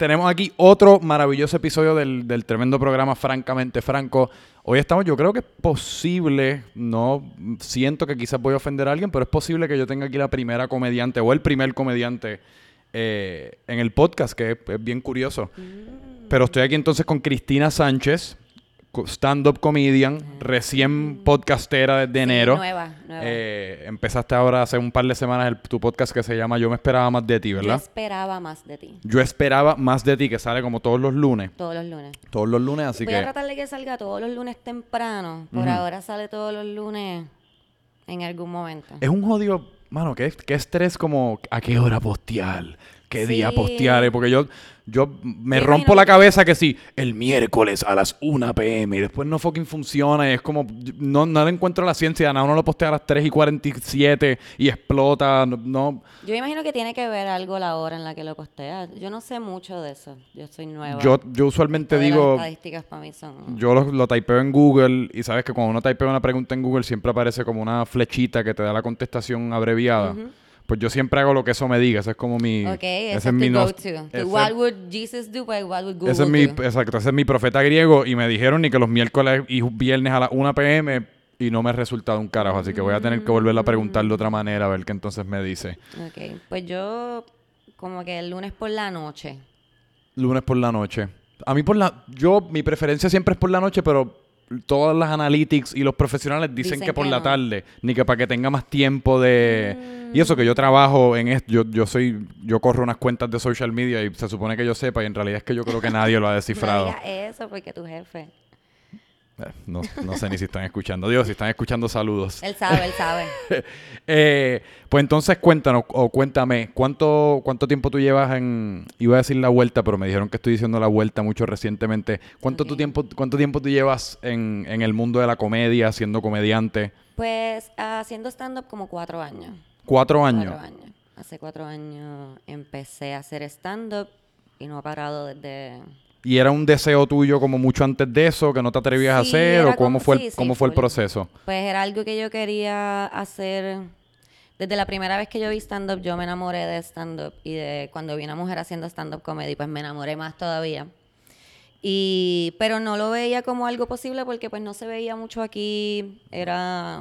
tenemos aquí otro maravilloso episodio del, del tremendo programa Francamente Franco. Hoy estamos, yo creo que es posible, no siento que quizás voy a ofender a alguien, pero es posible que yo tenga aquí la primera comediante o el primer comediante eh, en el podcast, que es, es bien curioso. Pero estoy aquí entonces con Cristina Sánchez, stand-up comedian, recién podcastera desde enero. Nueva. Eh, empezaste ahora hace un par de semanas el- tu podcast que se llama Yo me esperaba más de ti, Yo ¿verdad? esperaba más de ti. Yo esperaba más de ti, que sale como todos los lunes. Todos los lunes. Todos los lunes, así Voy a que... tratar de que salga todos los lunes temprano. Por ahora sale todos los lunes en algún momento. Es un jodido... Mano, ¿qué, qué estrés como... ¿A qué hora postear? ¿Qué día Sí. postear? Eh, Porque yo... Yo me rompo la cabeza que sí, el miércoles a las 1 pm y después no fucking funciona y es como, no, no le encuentro la ciencia, nada, uno lo postea a las 3 y 47 y explota, no, Yo imagino que tiene que ver algo la hora en la que lo postea. Yo no sé mucho de eso. Yo soy nueva. yo, yo usualmente Todas digo, Las estadísticas para mí son. Yo lo, lo typeo en Google y sabes que cuando uno typea una pregunta en Google siempre aparece como una flechita que te da la contestación abreviada. Pues yo siempre hago lo que eso me diga. Ese es como mi... Ok, ese es mi no- go-to. What would Jesus do? What would Google ese es mi, do? exacto, ese es mi profeta griego y me dijeron ni que los miércoles y viernes a las 1 pm y no me ha resultado un carajo. Así que voy a tener que volverle a preguntar de otra manera a ver qué entonces me dice. Ok, pues yo como que el lunes por la noche. Lunes por la noche. A mí por la... Yo, mi preferencia siempre es por la noche, pero todas las analytics y los profesionales dicen, Dicen que por que la tarde, ni que para que tenga más tiempo de... Y eso que yo trabajo en esto, yo, yo soy... Yo corro unas cuentas de social media y se supone que yo sepa y en realidad es que yo creo que nadie lo ha descifrado. No digas eso porque tu jefe. Eh, No, no sé ni si están escuchando. Dios, si están escuchando, saludos. Él sabe, él sabe. Eh, pues entonces cuéntanos o cuéntame, ¿cuánto, ¿cuánto tiempo tú llevas en, iba a decir la vuelta, pero me dijeron que estoy diciendo la vuelta mucho recientemente. ¿Cuánto, tu tiempo, ¿Cuánto tiempo tú llevas en, en el mundo de la comedia, siendo comediante? Pues haciendo stand-up como cuatro años. Cuatro años. Cuatro años. Hace cuatro años empecé a hacer stand-up y no he parado desde... ¿Y era un deseo tuyo como mucho antes de eso, que no te atrevías a hacer? ¿O cómo como- fue, el, sí, sí, cómo fue el proceso? Pues era algo que yo quería hacer. Desde la primera vez que yo vi stand-up, yo me enamoré de stand-up. Y de cuando vi una mujer haciendo stand-up comedy, pues me enamoré más todavía. Y, pero no lo veía como algo posible porque pues no se veía mucho aquí. Era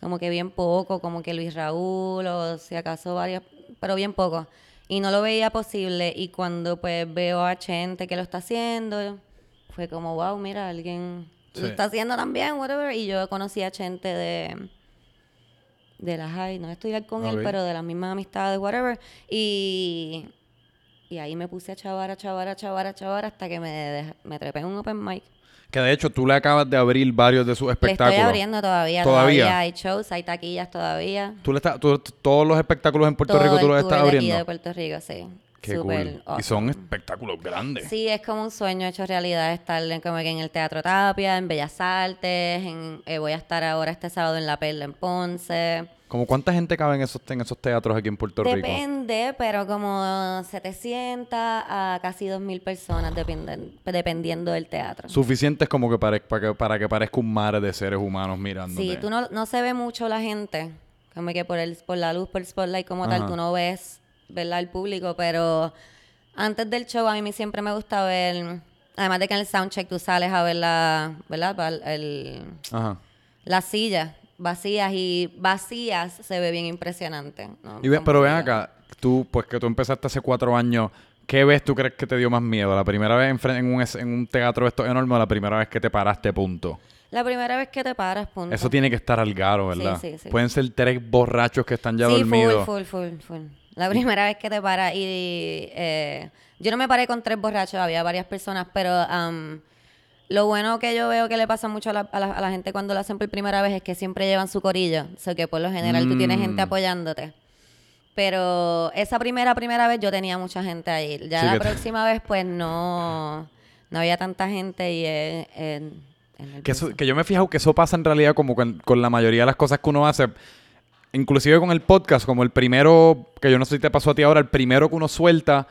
como que bien poco, como que Luis Raúl o si acaso varias, pero bien poco. Y no lo veía posible. Y cuando pues veo a gente que lo está haciendo, fue como, wow, mira, alguien Sí. lo está haciendo también, whatever. Y yo conocí a gente de, de la high, no estudiar con él, pero de las mismas amistades, whatever. Y, y ahí me puse a chavar, a chavar, a chavar, a chavar hasta que me, me trepé en un open mic. Que de hecho tú le acabas de abrir varios de sus Le espectáculos. estoy abriendo todavía, ¿Todavía? todavía. Hay shows, hay taquillas todavía. Tú le estás, tú- todos los espectáculos en Puerto Todo Rico tú los estás de aquí abriendo. de Puerto Rico, sí. Qué Súper cool. Y son espectáculos grandes. Sí, es como un sueño hecho realidad estar en, como que en el Teatro Tapia, en Bellas Artes, en, eh, voy a estar ahora este sábado en La Perla en Ponce. ¿Como cuánta gente cabe en esos, en esos teatros aquí en Puerto Rico? Depende, pero como 700 a casi 2.000 personas dependen- dependiendo del teatro. Suficientes como que para, que, para que parezca un mar de seres humanos mirándote. Sí, tú no, no se ve mucho la gente, como que por el por la luz, por el spotlight como Ajá. tal, tú no ves, ¿verdad? El público, pero antes del show a mí siempre me gusta ver, además de que en el soundcheck tú sales a ver la, ¿verdad? Pa- el- Ajá. las sillas vacías y vacías se ve bien impresionante. ¿no? Y ve- pero ven acá, tú, pues que tú empezaste hace cuatro años, ¿qué ves tú crees que te dio más miedo? ¿La primera vez en, en un, en un teatro esto enorme o la primera vez que te paraste, punto? La primera vez que te paras, punto. Eso tiene que estar al garo, Sí, ¿verdad? sí, sí. Pueden ser tres borrachos que están ya sí, dormidos. full, full, full, full. La primera vez que te paras y... eh, yo no me paré con tres borrachos, había varias personas, pero am, lo bueno que yo veo que le pasa mucho a la, a la- a la gente cuando lo hacen por primera vez es que siempre llevan su corillo. O sea, que por lo general tú tienes gente Mm. apoyándote. Pero esa primera, primera vez yo tenía mucha gente ahí. Ya Sí, la próxima vez pues no, no había tanta gente y es... es- es Que, eso- que yo me he fijado que eso pasa en realidad como con, con la mayoría de las cosas que uno hace. Inclusive con el podcast, como el primero, que yo no sé si te pasó a ti ahora, el primero que uno suelta,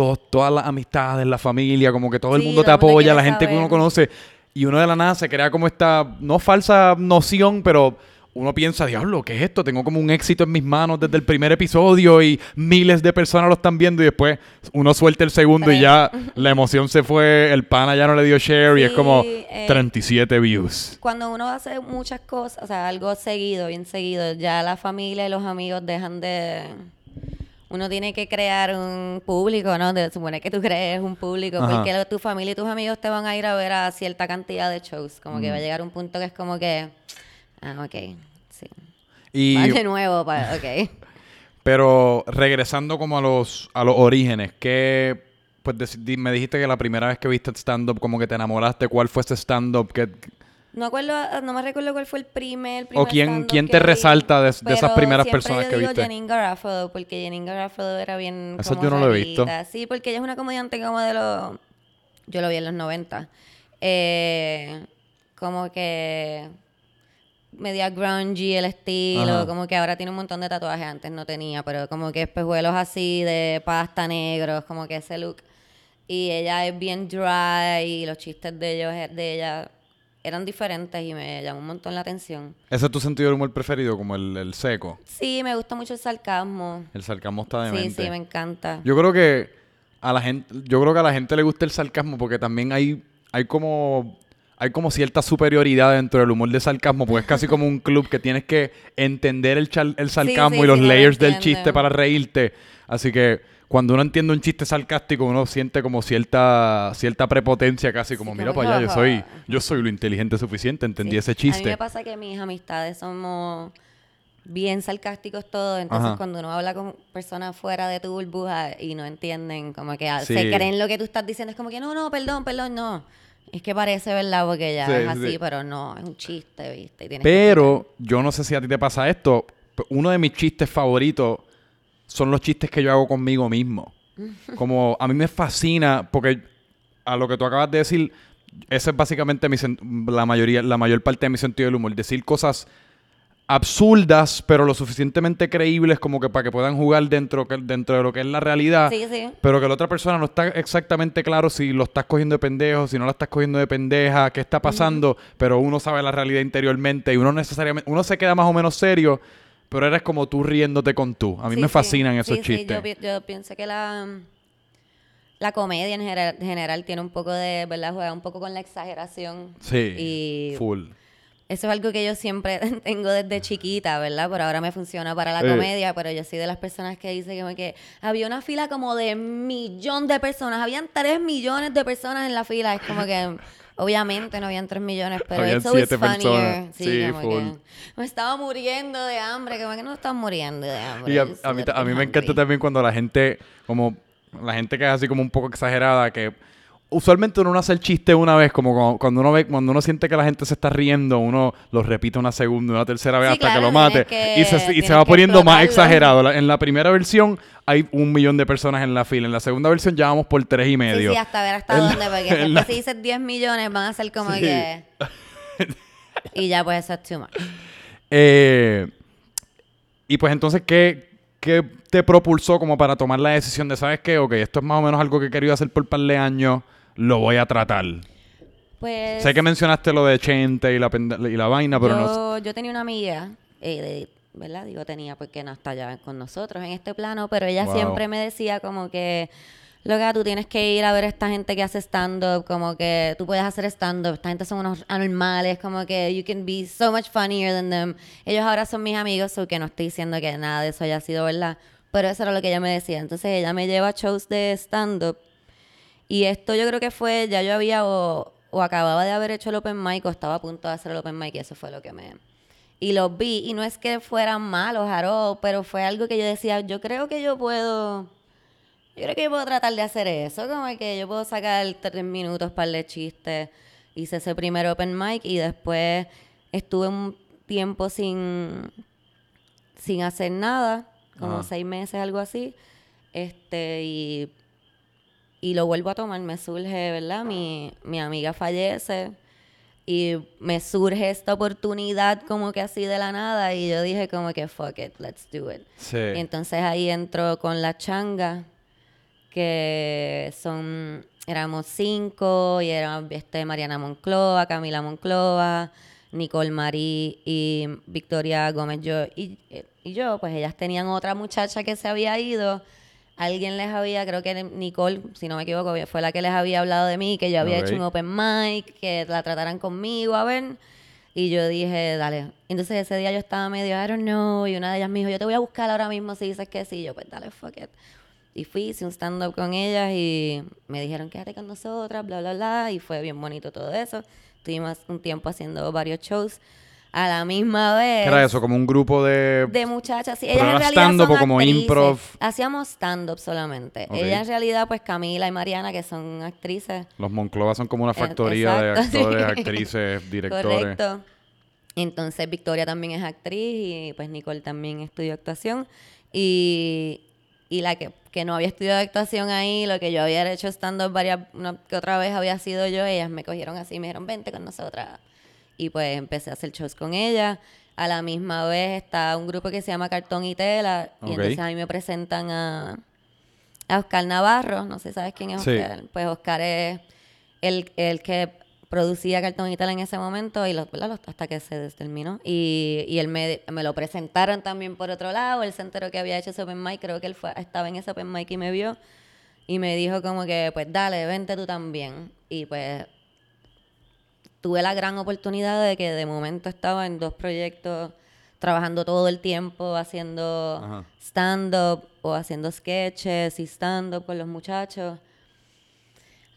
todos, todas las amistades, la familia, como que todo el Sí, mundo te el mundo apoya, quiere la gente que uno conoce. Y uno de la nada se crea como esta, no falsa noción, pero uno piensa, diablo, ¿qué es esto? Tengo como un éxito en mis manos desde el primer episodio y miles de personas lo están viendo y después uno suelta el segundo y ya la emoción se fue, el pana ya no le dio share y es como Sí, eh, 37 views. Cuando uno hace muchas cosas, o sea, algo seguido, bien seguido, ya la familia y los amigos dejan de... Uno tiene que crear un público, ¿no? De, supone que tú crees un público, Ajá. porque lo- tu familia y tus amigos te van a ir a ver a cierta cantidad de shows. Como Mm. que va a llegar un punto que es como que... Ah, ok, sí. Y, Va de nuevo, ok. pero regresando como a los, a los orígenes, que pues me dijiste que la primera vez que viste stand-up como que te enamoraste, ¿cuál fue ese stand-up? que No, acuerdo, no me recuerdo cuál fue el primer, ¿O primer quién- stand-up quién que te vi, resalta de- de esas primeras personas yo que digo viste? Janine Garofalo, porque Janine Garofalo era bien como yo no lo he visto. Sí, porque ella es una comediante como de los... Yo lo vi en los 90. Eh, como que media grungy el estilo, Ajá. como que ahora tiene un montón de tatuajes, antes no tenía, pero como que espejuelos así de pasta negros, como que ese look. Y ella es bien dry y los chistes de ellos de ella eran diferentes y me llamó un montón la atención. ¿Ese es tu sentido del humor preferido, como el, el seco? Sí, me gusta mucho el sarcasmo. El sarcasmo está Sí, demente. sí, me encanta. Yo creo que a la gente, yo creo que a la gente le gusta el sarcasmo porque también hay, hay como hay como cierta superioridad dentro del humor de sarcasmo, porque es casi como un club que tienes que entender el, el sarcasmo sí, y los sí, lo layers del chiste para reírte. Así que cuando uno entiende un chiste sarcástico, uno siente como cierta cierta prepotencia casi como, Sí, mira para allá, yo soy yo soy lo inteligente suficiente, entendí Sí. ese A mí chiste. me pasa que mis amistades somos bien sarcásticos todos, entonces Ajá. cuando uno habla con personas fuera de tu burbuja y no entienden, como que Sí. se creen lo que tú estás diciendo, es como que no, no, perdón, perdón, no. Es que parece verdad porque ya es así, sí. pero no, es un chiste, ¿viste? Y tienes que Pero yo no sé si a ti te pasa esto. Uno de mis chistes favoritos son los chistes que yo hago conmigo mismo. Como a mí me fascina, porque a lo que tú acabas de decir, esa es básicamente mi la mayoría, la mayor parte de mi sentido del humor. Decir cosas absurdas, pero lo suficientemente creíbles como que para que puedan jugar dentro, dentro de lo que es la realidad. Sí, sí. Pero que la otra persona no está exactamente claro si lo estás cogiendo de pendejo, si no la estás cogiendo de pendeja, qué está pasando, pero uno sabe la realidad interiormente y uno necesariamente, uno se queda más o menos serio, pero eres como tú riéndote con tú. A mí Sí, me sí. fascinan esos Sí, sí, chistes. yo, yo pienso que la, la comedia en general, general tiene un poco de, ¿verdad? Juega un poco con la exageración. Sí, Y full. Eso es algo que yo siempre tengo desde chiquita, ¿verdad? Pero ahora me funciona para la Eh. comedia, pero yo soy de las personas que dicen que, que había una fila como de millón de personas, habían tres millones de personas en la fila, es como que obviamente no habían tres millones, pero Habían it's siete funnier. personas. Sí, Sí, full. que me estaba muriendo de hambre, como que no estás muriendo de hambre. Y a, a mí, a mí me encanta también cuando la gente, como la gente que es así como un poco exagerada, que usualmente uno no hace el chiste una vez, como cuando, uno ve, cuando uno siente que la gente se está riendo, uno lo repite una segunda, una tercera vez Sí, hasta claro, que lo mate. que- y se, y se tienes va poniendo más exagerado. La- en la primera versión hay un millón de personas en la fila. En la segunda versión ya vamos por tres y medio. sí, hasta ver hasta En la- dónde, porque en después la- si dices 10 millones van a ser como Sí. que... y ya pues eso es too much. Eh, y pues entonces, ¿qué, ¿qué te propulsó como para tomar la decisión de, ¿sabes qué? Ok, esto es más o menos algo que he querido hacer por un par de años, lo voy a tratar. Pues... Sé que mencionaste lo de Chente y la, y la vaina, pero no... yo, yo tenía una amiga, eh, de- ¿verdad? Digo tenía porque no está ya con nosotros en este plano, pero ella Wow. siempre me decía como que, loca, tú tienes que ir a ver a esta gente que hace stand-up, como que tú puedes hacer stand-up, esta gente son unos anormales, como que you can be so much funnier than them. Ellos ahora son mis amigos, so que no estoy diciendo que nada de eso haya sido verdad, pero eso era lo que ella me decía. Entonces ella me lleva a shows de stand-up y esto yo creo que fue, ya yo había o, o acababa de haber hecho el open mic o estaba a punto de hacer el open mic y eso fue lo que me... Y los vi y no es que fueran malos, Jaro, pero fue algo que yo decía, yo creo que yo puedo... Yo creo que yo puedo tratar de hacer eso, como que yo puedo sacar tres minutos para de chistes. Hice ese primer open mic y después estuve un tiempo sin, sin hacer nada, como Ajá. seis meses, algo así. Este, y y lo vuelvo a tomar, me surge, ¿verdad? Mi, mi amiga fallece y me surge esta oportunidad como que así de la nada y yo dije como que fuck it, let's do it. Sí. Y entonces ahí entro con la changa, que son, éramos cinco y era este, Mariana Monclova, Camila Monclova, Nicole Marie y Victoria Gómez yo, y, y yo, pues ellas tenían otra muchacha que se había ido. Alguien les había, creo que Nicole, si no me equivoco, fue la que les había hablado de mí, que yo había hecho un open mic, que la trataran conmigo, a ver. Y yo dije, dale. Entonces ese día yo estaba medio, I don't know, y una de ellas me dijo, yo te voy a buscar ahora mismo si dices que sí. Yo, pues dale, fuck it. Y fui, hice un stand-up con ellas y me dijeron, quédate con nosotras, bla, bla, bla. Y fue bien bonito todo eso. Estuvimos un tiempo haciendo varios shows a la misma vez. ¿Qué era eso? Como un grupo de... De muchachas, sí. Ellas en realidad stand-up o como improv? Hacíamos stand-up solamente. Ellas en realidad, pues Camila y Mariana, que son actrices. Los Monclova son como una eh, factoría de actores, actrices, directores. Correcto. Entonces Victoria también es actriz y pues Nicole también estudió actuación. Y, y la que, que, no había estudiado actuación ahí, lo que yo había hecho stand-up varias, una, que otra vez había sido yo, ellas me cogieron así y me dijeron, vente con nosotras y pues empecé a hacer shows con ella. A la misma vez está un grupo que se llama Cartón y Tela y entonces a mí me presentan a, a Oscar Navarro, no sé sabes quién es Oscar. Pues Oscar es el, el que producía Cartón y Tela en ese momento y los, hasta que se terminó. Y, y él me, me, lo presentaron también por otro lado, él se enteró que había hecho ese open mic, creo que él fue, estaba en ese open mic y me vio y me dijo como que pues dale, vente tú también. Y pues tuve la gran oportunidad de que de momento estaba en dos proyectos trabajando todo el tiempo haciendo stand-up o haciendo sketches y stand-up con los muchachos.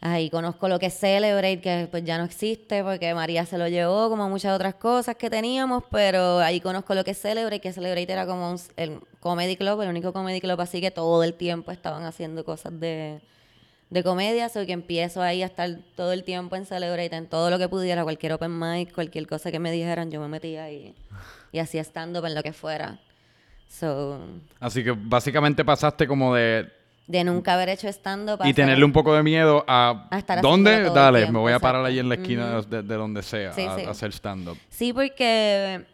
Ahí conozco lo que es Celebrate, que pues ya no existe porque María se lo llevó, como muchas otras cosas que teníamos, pero ahí conozco lo que es Celebrate, que Celebrate era como un, el comedy club, el único comedy club así que todo el tiempo estaban haciendo cosas de, de comedia, soy que empiezo ahí a estar todo el tiempo en Celebrate, en todo lo que pudiera, cualquier open mic, cualquier cosa que me dijeran, yo me metía y, y hacía stand-up en lo que fuera. So, Así que básicamente pasaste como de... De nunca haber hecho stand-up. Y tenerle un poco de miedo a... estar ¿Dónde? Dale, me voy a parar ahí en la esquina de, donde sea a, hacer stand-up. Sí, porque...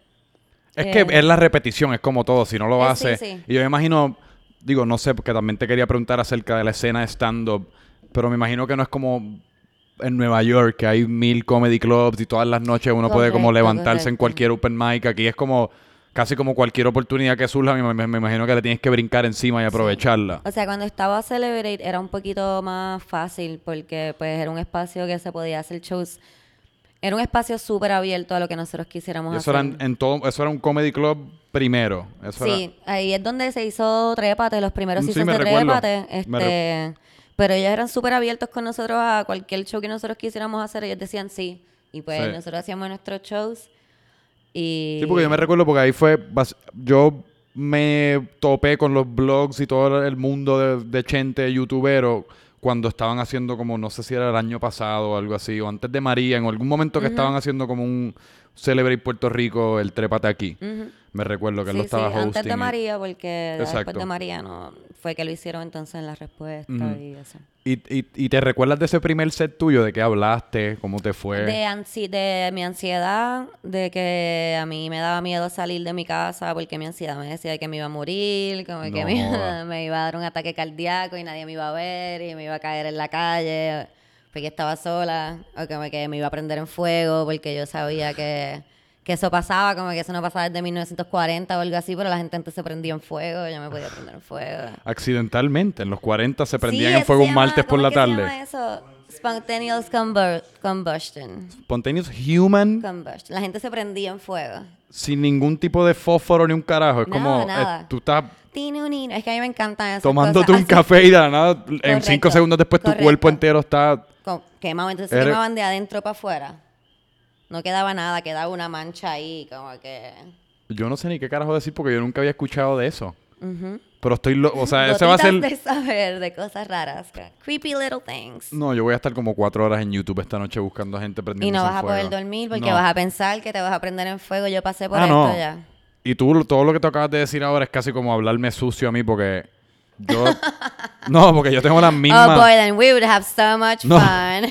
Es que eh, es la repetición, es como todo, si no lo haces... Y yo me imagino, digo, no sé, porque también te quería preguntar acerca de la escena de stand-up pero me imagino que no es como en Nueva York, que hay mil comedy clubs y todas las noches uno puede como levantarse en cualquier open mic. Aquí es como casi como cualquier oportunidad que surja, me, imagino que le tienes que brincar encima y aprovecharla. O sea, cuando estaba Celebrate era un poquito más fácil porque pues era un espacio que se podía hacer shows. Era un espacio súper abierto a lo que nosotros quisiéramos eso hacer. Era en todo, eso era un comedy club primero. sí, ahí es donde se hizo Trépate, los primeros sí, seasons de Trépate. Este, pero ellos eran súper abiertos con nosotros a cualquier show que nosotros quisiéramos hacer. Ellos decían sí. Y pues nosotros hacíamos nuestros shows. Y... Sí, porque yo me recuerdo porque ahí fue... Yo me topé con los blogs y todo el mundo de, de Chente, youtubero, cuando estaban haciendo como, no sé si era el año pasado o algo así, o antes de María, en algún momento que estaban haciendo como un Celebrate Puerto Rico, el Trépate aquí. Me recuerdo que él lo estaba sí, antes de María, porque después de María no fue que lo hicieron entonces en la respuesta y eso. ¿Y, y, y te recuerdas de ese primer set tuyo? ¿De qué hablaste? ¿Cómo te fue? De, ansi de mi ansiedad, de que a mí me daba miedo salir de mi casa porque mi ansiedad me decía que me iba a morir, como que me iba, me iba a dar un ataque cardíaco y nadie me iba a ver y me iba a caer en la calle porque estaba sola o como que me iba a prender en fuego porque yo sabía que que eso pasaba, como que eso no pasaba desde 1940 o algo así, pero la gente antes se prendía en fuego, yo me podía prender en fuego. Accidentalmente, en los 40 se prendían en fuego un martes por la tarde. Se llama eso? Spontaneous combustion. Spontaneous human combustion. La gente se prendía en fuego. Sin ningún tipo de fósforo ni un carajo. Es como eh, tú estás es que a mí me encanta eso. Tomándote un café y de nada, en cinco segundos después tu cuerpo entero está... Quemado, entonces se quemaban de adentro para afuera. No quedaba nada, quedaba una mancha ahí, como que... Yo no sé ni qué carajo decir porque yo nunca había escuchado de eso. Pero estoy... Lo o sea, ese va a ser... de saber de cosas raras. Creepy little things. No, yo voy a estar como cuatro horas en YouTube esta noche buscando a gente prendiendo Y no vas a poder dormir porque vas a pensar que te vas a prender en fuego. Yo pasé por ah, esto ya. Y tú, todo lo que te acabas de decir ahora es casi como hablarme sucio a mí porque yo, no, porque yo tengo las mismas. Oh boy, then we would have so much fun.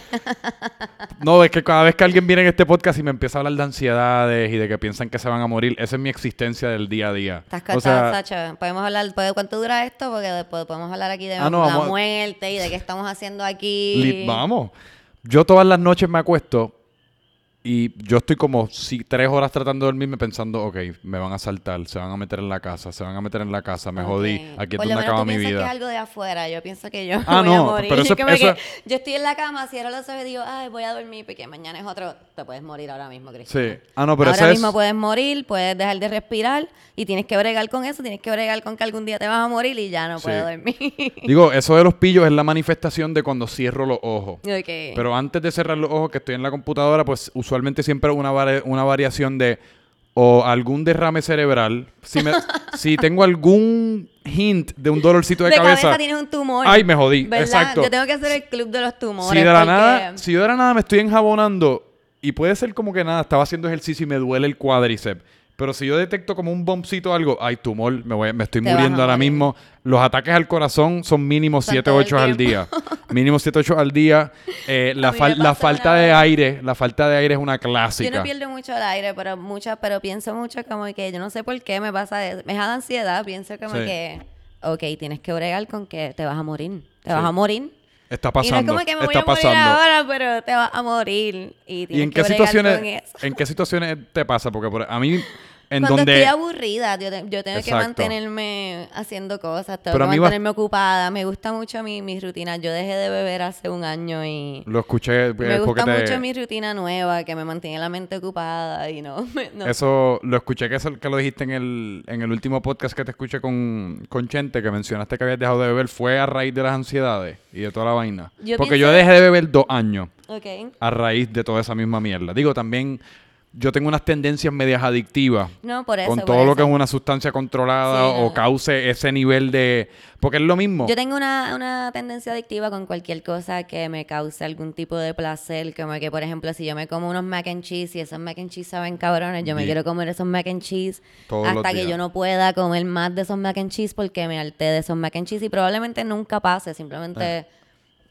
no, es que cada vez que alguien viene en este podcast y me empieza a hablar de ansiedades y de que piensan que se van a morir, esa es mi existencia del día a día. Estás o Sacha. Podemos hablar, ¿de cuánto dura esto? Porque después podemos hablar aquí de ah, la muerte y de qué estamos haciendo aquí. Vamos. Yo todas las noches me acuesto Y yo estoy como si, tres horas tratando de dormirme pensando, ok, me van a saltar, se van a meter en la casa, se van a meter en la casa, me jodí, aquí es donde acaba mi piensas que es vida. algo de afuera. Yo pienso que yo Ah, voy a no, morir. pero que yo estoy en la cama, cierro los ojos y digo, ay, voy a dormir porque mañana es otro. Te puedes morir ahora mismo, Cristian. Sí. Ah, no, pero ahora ese mismo es... puedes morir, puedes dejar de respirar y tienes que bregar con eso. Tienes que bregar con que algún día te vas a morir y ya no Sí. puedo dormir. Digo, eso de los pillos es la manifestación de cuando cierro los ojos. Pero antes de cerrar los ojos, que estoy en la computadora, pues usualmente siempre una, vari- una variación de o algún derrame cerebral. Si, me- si tengo algún hint de un dolorcito de, de cabeza, cabeza, tienes un tumor. ay, me jodí. ¿verdad? Exacto. Yo tengo que hacer el club de los tumores. Si de la porque- nada, si yo de la nada me estoy enjabonando y puede ser como que nada, estaba haciendo ejercicio y me duele el cuádriceps. Pero si yo detecto como un bombcito o algo, ay, tumor, me, voy, me estoy Te muriendo ahora morir. mismo. Los ataques al corazón son mínimo Son 7 todo o el 8 al día. mínimo 7 o 8 al día. Eh, la, fal- la falta de vez. aire, la falta de aire es una Yo clásica. no pierdo mucho el aire, pero mucho, pero pienso mucho como que yo no sé por qué me pasa eso. Me da ansiedad, pienso como Sí. que, ok, tienes que bregar con que te vas a morir. Te Sí. vas a morir. Está Y no pasando. es como que me voy está a morir pasando. ahora, pero te vas a morir. Y, ¿Y en que qué situaciones, en qué situaciones te pasa? Porque por- a mí, en Cuando donde... estoy aburrida, yo, te- yo tengo que mantenerme haciendo cosas, tengo Pero que mantenerme ocupada. Me gusta mucho mi, mi rutina. Yo dejé de beber hace un año y Lo escuché eh, me gusta te- mucho mi rutina nueva, que me mantiene la mente ocupada y no... me- no Eso lo escuché que, eso, que lo dijiste en el, en el último podcast que te escuché con, con Chente, que mencionaste que habías dejado de beber. ¿Fue a raíz de las ansiedades y de toda la vaina? Yo Porque pienso- yo dejé de beber dos años Ok. a raíz de toda esa misma mierda. Digo, también yo tengo unas tendencias medias adictivas. No, por eso. con todo lo que es una sustancia controlada Sí, o no. cause ese nivel de... Porque es lo mismo. Yo tengo una, una tendencia adictiva con cualquier cosa que me cause algún tipo de placer. Como que, por ejemplo, si yo me como unos mac and cheese y esos mac and cheese saben cabrones, yo me quiero comer esos mac and cheese Todos hasta que yo no pueda comer más de esos mac and cheese porque me harté de esos mac and cheese y probablemente nunca pase. Simplemente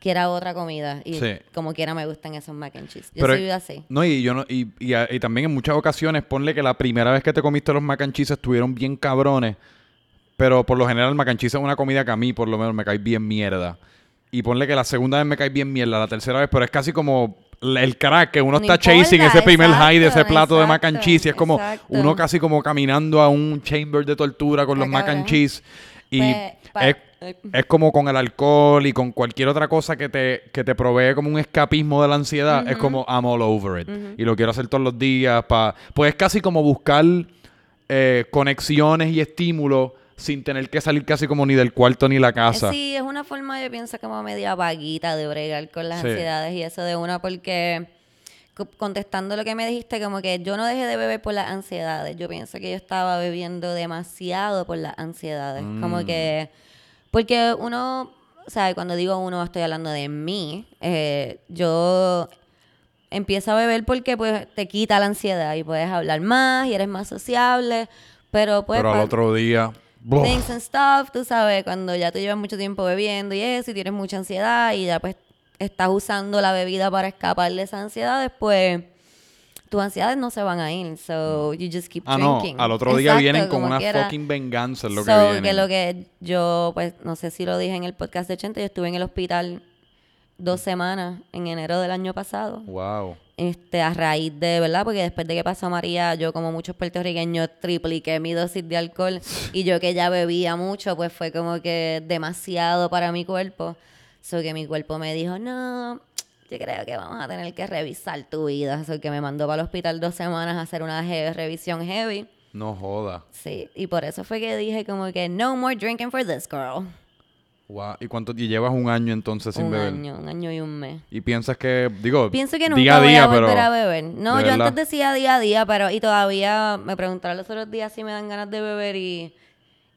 quiera otra comida y Sí. como quiera me gustan esos mac and cheese. Yo Pero- soy así. No, y yo no, y, y, también en muchas ocasiones ponle que la primera vez que te comiste los mac and cheese estuvieron bien cabrones. Pero por lo general el mac and cheese es una comida que a mí por lo menos me cae bien mierda. Y ponle que la segunda vez me cae bien mierda, la tercera vez, pero es casi como el crack que uno No está importa, chasing ese primer high de ese exacto, plato de mac and cheese. Y es como exacto. uno casi como caminando a un chamber de tortura con los mac and cheese. Y Pues, es, es como con el alcohol y con cualquier otra cosa que te, que te provee como un escapismo de la ansiedad. Es como I'm all over it. Y lo quiero hacer todos los días. Pa, pues es casi como buscar eh, conexiones y estímulos sin tener que salir casi como ni del cuarto ni la casa. Sí, es una forma, yo pienso, como media vaguita de bregar con las Sí. ansiedades y eso de una, porque co- contestando lo que me dijiste, como que yo no dejé de beber por las ansiedades. Yo pienso que yo estaba bebiendo demasiado por las ansiedades. Mm. Como que, porque uno, o sea, cuando digo uno, estoy hablando de mí. eh, yo empiezo a beber porque pues te quita la ansiedad y puedes hablar más y eres más sociable. Pero pues Pero al otro día... ¡buf! things and stuff, tú sabes, cuando ya tú llevas mucho tiempo bebiendo y eso, y tienes mucha ansiedad y ya pues estás usando la bebida para escapar de esa ansiedad, después tus ansiedades no se van a ir, so you just keep Ah, no. drinking. Al otro día Exacto, vienen con una quiera. fucking venganza. Es lo que So, vienen. lo que yo, pues, no sé si lo dije en el podcast de Chente, yo estuve en el hospital dos semanas en enero del año pasado Wow. este, a raíz de, ¿verdad? Porque después de que pasó María, yo como muchos puertorriqueños tripliqué mi dosis de alcohol y yo que ya bebía mucho, pues fue como que demasiado para mi cuerpo. So que mi cuerpo me dijo, no, yo creo que vamos a tener que revisar tu vida. So que me mandó para el hospital dos semanas a hacer una revisión heavy. No joda. Sí, y por eso fue que dije como que no more drinking for this girl. Wow. ¿Y cuánto y llevas un año entonces sin un beber? año, un año y un mes. Y piensas que, digo, Pienso que nunca día a voy a volver a beber. No, yo verdad. antes decía día a día, pero y todavía me preguntaron los otros días si me dan ganas de beber y,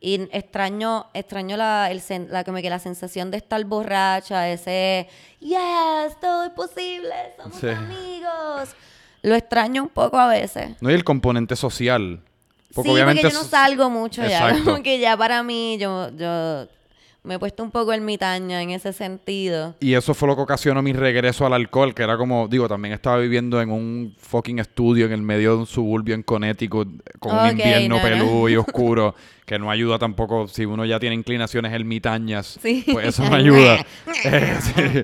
y extraño, extraño la, el, la, como que la sensación de estar borracha, ese yes, todo es posible, somos Sí. amigos. Lo extraño un poco a veces. No, y el componente social. Porque sí, obviamente porque yo no salgo mucho ya. Como que ya para mí, yo, yo me he puesto un poco ermitaña en ese sentido. Y eso fue lo que ocasionó mi regreso al alcohol, que era como, digo, también estaba viviendo en un fucking estudio en el medio de un suburbio en Connecticut, con un invierno no, no. peludo y oscuro, que no ayuda tampoco, si uno ya tiene inclinaciones ermitañas, Sí. pues eso no ayuda. Eh, sí.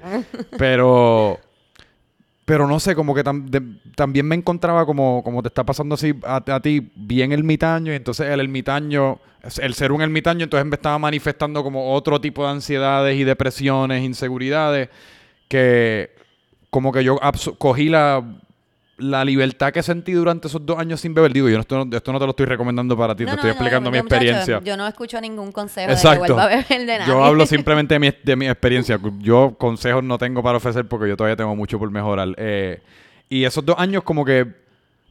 Pero pero no sé, como que también me encontraba como, como te está pasando así a, a ti, bien ermitaño, y entonces el ermitaño, el ser un ermitaño, entonces me estaba manifestando como otro tipo de ansiedades y depresiones, inseguridades, que como que yo cogí la, la libertad que sentí durante esos dos años sin beber. Digo, yo no, esto, esto no te lo estoy recomendando para ti, No, te no, estoy explicando mi muchacho, experiencia. Yo no escucho ningún consejo de Exacto. que vuelva a beber de nadie. Yo hablo simplemente de mi, de mi experiencia. Yo consejos no tengo para ofrecer porque yo todavía tengo mucho por mejorar. Eh, y esos dos años como que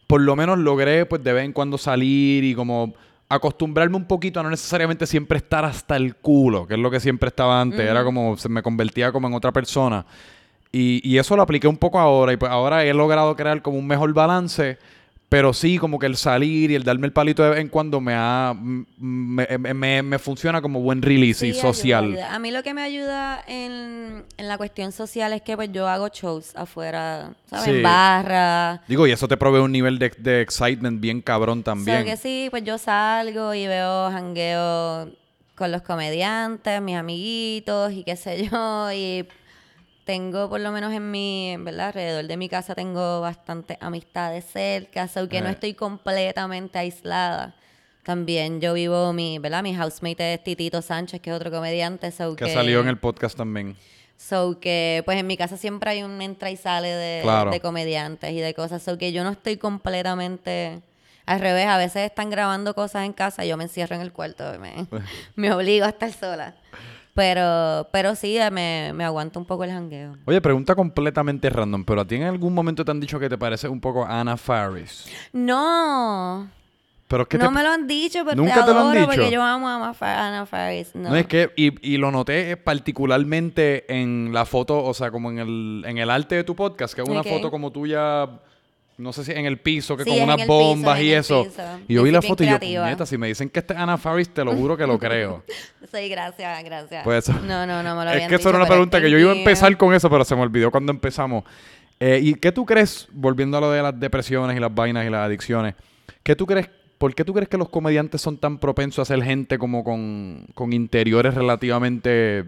por lo menos logré pues de vez en cuando salir y como acostumbrarme un poquito a no necesariamente siempre estar hasta el culo, que es lo que siempre estaba antes. Era como, se me convertía como en otra persona. Y, y eso lo apliqué un poco ahora y pues ahora he logrado crear como un mejor balance. Pero sí, como que el salir y el darme el palito de vez en cuando me ha, me, me- me- funciona como buen release y Sí, ayuda, social. ayuda. A mí lo que me ayuda en, en la cuestión social es que pues yo hago shows afuera, ¿sabes? Sí. En barra. Digo, y eso te provee un nivel de, de excitement bien cabrón también. So que sí, pues yo salgo y veo jangueo con los comediantes, mis amiguitos y qué sé yo. Y tengo por lo menos en mi, ¿verdad? Alrededor de mi casa tengo bastantes amistades cerca, so que no Eh. estoy completamente aislada. También yo vivo mi, ¿verdad? Mi housemate es Titito Sánchez, que es otro comediante, so que que, salió en el podcast también. So que, pues en mi casa siempre hay un entra y sale de, Claro. de comediantes y de cosas. So que yo no estoy completamente. Al revés, a veces están grabando cosas en casa y yo me encierro en el cuarto y me, me obligo a estar sola. Pero, pero sí, me, me aguanto un poco el jangueo. Oye, pregunta completamente random, pero a ti en algún momento te han dicho que te parece un poco a Anna Faris. No, Pero es que no te- me lo han dicho, pero ¿Nunca te te lo han adoro dicho? porque yo amo a Ana Fa- Ana Faris. No. No, es que, y, y lo noté particularmente en la foto, o sea, como en el, en el arte de tu podcast, que es una foto como tuya, no sé si en el piso, que Sí, con unas piso, bombas y eso. piso. Y yo Yo vi la foto y yo, neta, si me dicen que esta es Anna Faris, te lo juro que lo creo. Sí, gracias, gracias. Pues, no, no, no me lo es que eso era una pregunta que yo iba a empezar con eso, pero se me olvidó cuando empezamos. Eh, ¿Y qué tú crees, volviendo a lo de las depresiones y las vainas y las adicciones, ¿qué tú crees, por qué tú crees que los comediantes son tan propensos a ser gente como con, con interiores relativamente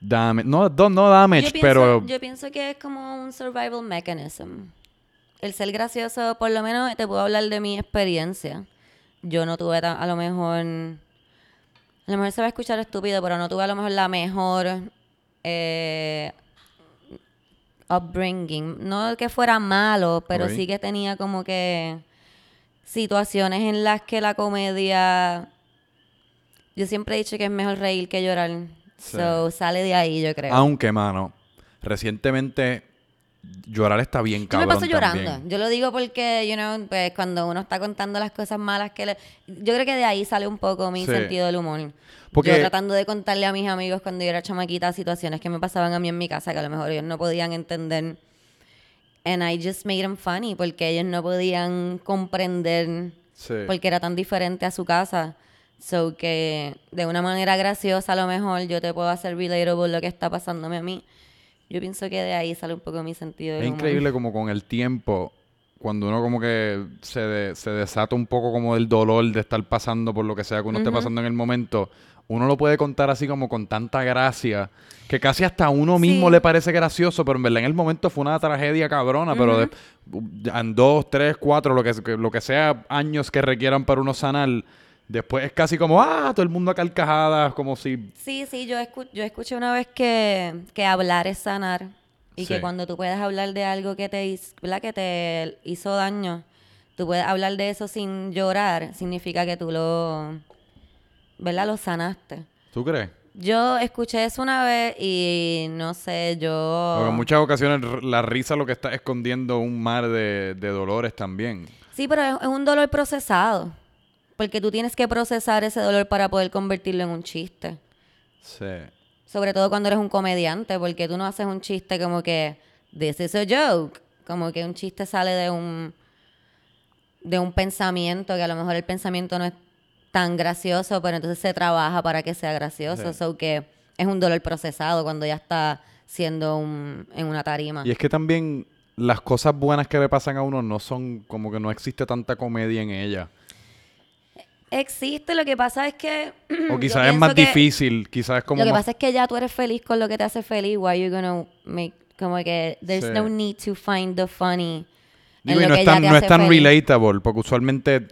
damage? No, no, no damage, Yo pienso, pero... yo pienso que es como un survival mechanism. El ser gracioso, por lo menos te puedo hablar de mi experiencia. Yo no tuve tan- a lo mejor, a lo mejor se va a escuchar estúpido, pero no tuve a lo mejor la mejor eh, upbringing. No que fuera malo, pero sí que tenía como que situaciones en las que la comedia, yo siempre he dicho que es mejor reír que llorar. Sí. So, sale de ahí, yo creo. Aunque, mano, recientemente llorar está bien Yo cabrón me paso llorando. también. Yo lo digo porque, you know, pues cuando uno está contando las cosas malas que le... Yo creo que de ahí sale un poco mi Sí. sentido del humor. Porque- Yo tratando de contarle a mis amigos cuando yo era chamaquita situaciones que me pasaban a mí en mi casa que a lo mejor ellos no podían entender. And I just made them funny porque ellos no podían comprender Sí. porque era tan diferente a su casa. So que de una manera graciosa a lo mejor yo te puedo hacer relatable lo que está pasándome a mí. Yo pienso que de ahí sale un poco mi sentido Es humor. increíble como con el tiempo, cuando uno como que se, de- se desata un poco como del dolor de estar pasando por lo que sea que uno esté pasando en el momento, uno lo puede contar así como con tanta gracia, que casi hasta a uno mismo Sí. le parece gracioso, pero en verdad en el momento fue una tragedia cabrona, pero de- en dos, tres, cuatro, lo que- lo que sea años que requieran para uno sanar, después es casi como, ah, todo el mundo a carcajadas, como si... Sí, sí, yo, escu- yo escuché una vez que, que hablar es sanar y Sí. que cuando tú puedes hablar de algo que te, que te hizo daño, tú puedes hablar de eso sin llorar, significa que tú lo, ¿verdad? lo sanaste. ¿Tú crees? Yo escuché eso una vez y no sé, yo... Porque en muchas ocasiones la risa lo que está escondiendo un mar de, de dolores también. Sí, pero es, es un dolor procesado, porque tú tienes que procesar ese dolor para poder convertirlo en un chiste. Sí. Sobre todo cuando eres un comediante, porque tú no haces un chiste como que, this is a joke. Como que un chiste sale de un, de un pensamiento, que a lo mejor el pensamiento no es tan gracioso, pero entonces se trabaja para que sea gracioso. Sí. So que es un dolor procesado cuando ya está siendo un, en una tarima. Y es que también las cosas buenas que le pasan a uno no son como que no existe tanta comedia en ella. Existe, lo que pasa es que... O quizás es más que- difícil, quizás es como Lo que más- pasa es que ya tú eres feliz con lo que te hace feliz. Why you gonna make Como que there's Sí. no need to find the funny. en Digo, y lo no que es ya tan, te no es tan feliz. relatable, porque usualmente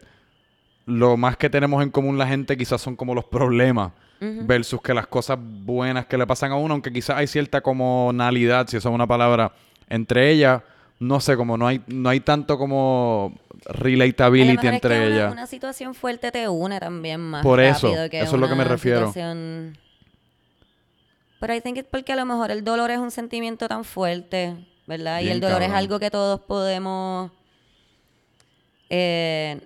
lo más que tenemos en común la gente quizás son como los problemas, versus que las cosas buenas que le pasan a uno, aunque quizás hay cierta comunalidad, si eso es una palabra, entre ellas, no sé, como no hay, no hay tanto como relatability es entre que una- ellas. Una, situación fuerte te une también más Por eso, que eso es lo que me refiero. situación- Pero I think es porque a lo mejor el dolor es un sentimiento tan fuerte, ¿verdad? y el dolor es algo que todos podemos... eh,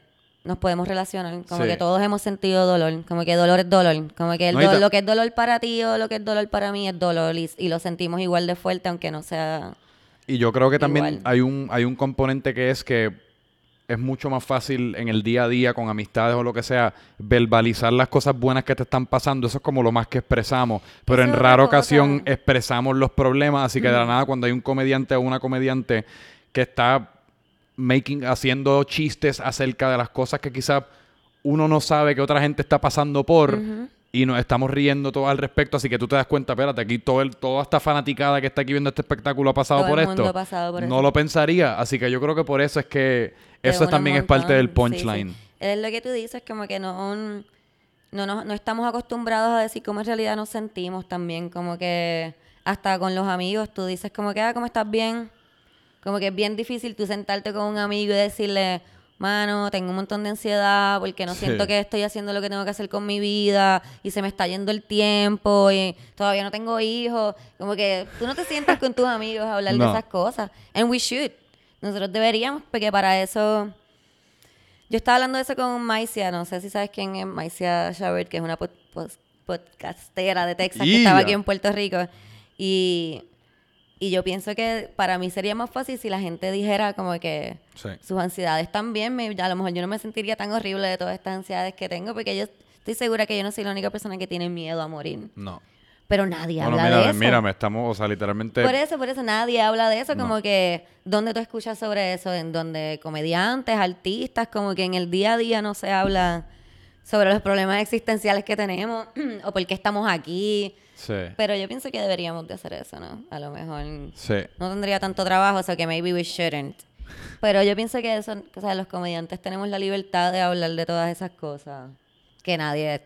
nos podemos relacionar, como Sí. que todos hemos sentido dolor, como que dolor es dolor, como que el No, y do- ta- lo que es dolor para ti o lo que es dolor para mí es dolor y, y lo sentimos igual de fuerte aunque no sea... Y yo creo que también Igual. hay un, hay un componente que es que es mucho más fácil en el día a día con amistades o lo que sea, verbalizar las cosas buenas que te están pasando. Eso es como lo más que expresamos. Pero Eso en rara cosa. ocasión expresamos los problemas. Así que de la nada, cuando hay un comediante o una comediante que está making, haciendo chistes acerca de las cosas que quizás uno no sabe que otra gente está pasando por y nos estamos riendo todos al respecto, así que tú te das cuenta, espérate, aquí todo el, toda esta fanaticada que está aquí viendo este espectáculo ha pasado Todo por el mundo esto. ha pasado por no eso. lo pensaría, así que yo creo que por eso es que Te eso también es parte del montón. Sí, sí. punchline. Es lo que tú dices, como que no, no, no, no estamos acostumbrados a decir cómo en realidad nos sentimos también, como que hasta con los amigos tú dices como que, ah, ¿cómo estás bien? Como que es bien difícil tú sentarte con un amigo y decirle, mano, tengo un montón de ansiedad porque no Sí. siento que estoy haciendo lo que tengo que hacer con mi vida y se me está yendo el tiempo y todavía no tengo hijos. Como que tú no te sientas con tus amigos a hablar No. de esas cosas. And we should. Nosotros deberíamos, porque para eso... Yo estaba hablando de eso con Maicia, no sé si sabes quién es Maicia Shabert, que es una pod- pod- podcastera de Texas que estaba aquí en Puerto Rico. Y, y yo pienso que para mí sería más fácil si la gente dijera como que Sí. sus ansiedades también, me, a lo mejor yo no me sentiría tan horrible de todas estas ansiedades que tengo, porque yo estoy segura que yo no soy la única persona que tiene miedo a morir. No. Pero nadie Bueno, habla mírame, de eso. mírame, estamos, o sea, literalmente... Por eso, por eso nadie habla de eso, No. como que donde tú escuchas sobre eso, en donde comediantes, artistas, como que en el día a día no se habla sobre los problemas existenciales que tenemos o por qué estamos aquí. Sí. Pero yo pienso que deberíamos de hacer eso, ¿no? A lo mejor Sí. no tendría tanto trabajo, o sea que maybe we shouldn't. Pero yo pienso que eso, o sea, los comediantes tenemos la libertad de hablar de todas esas cosas que nadie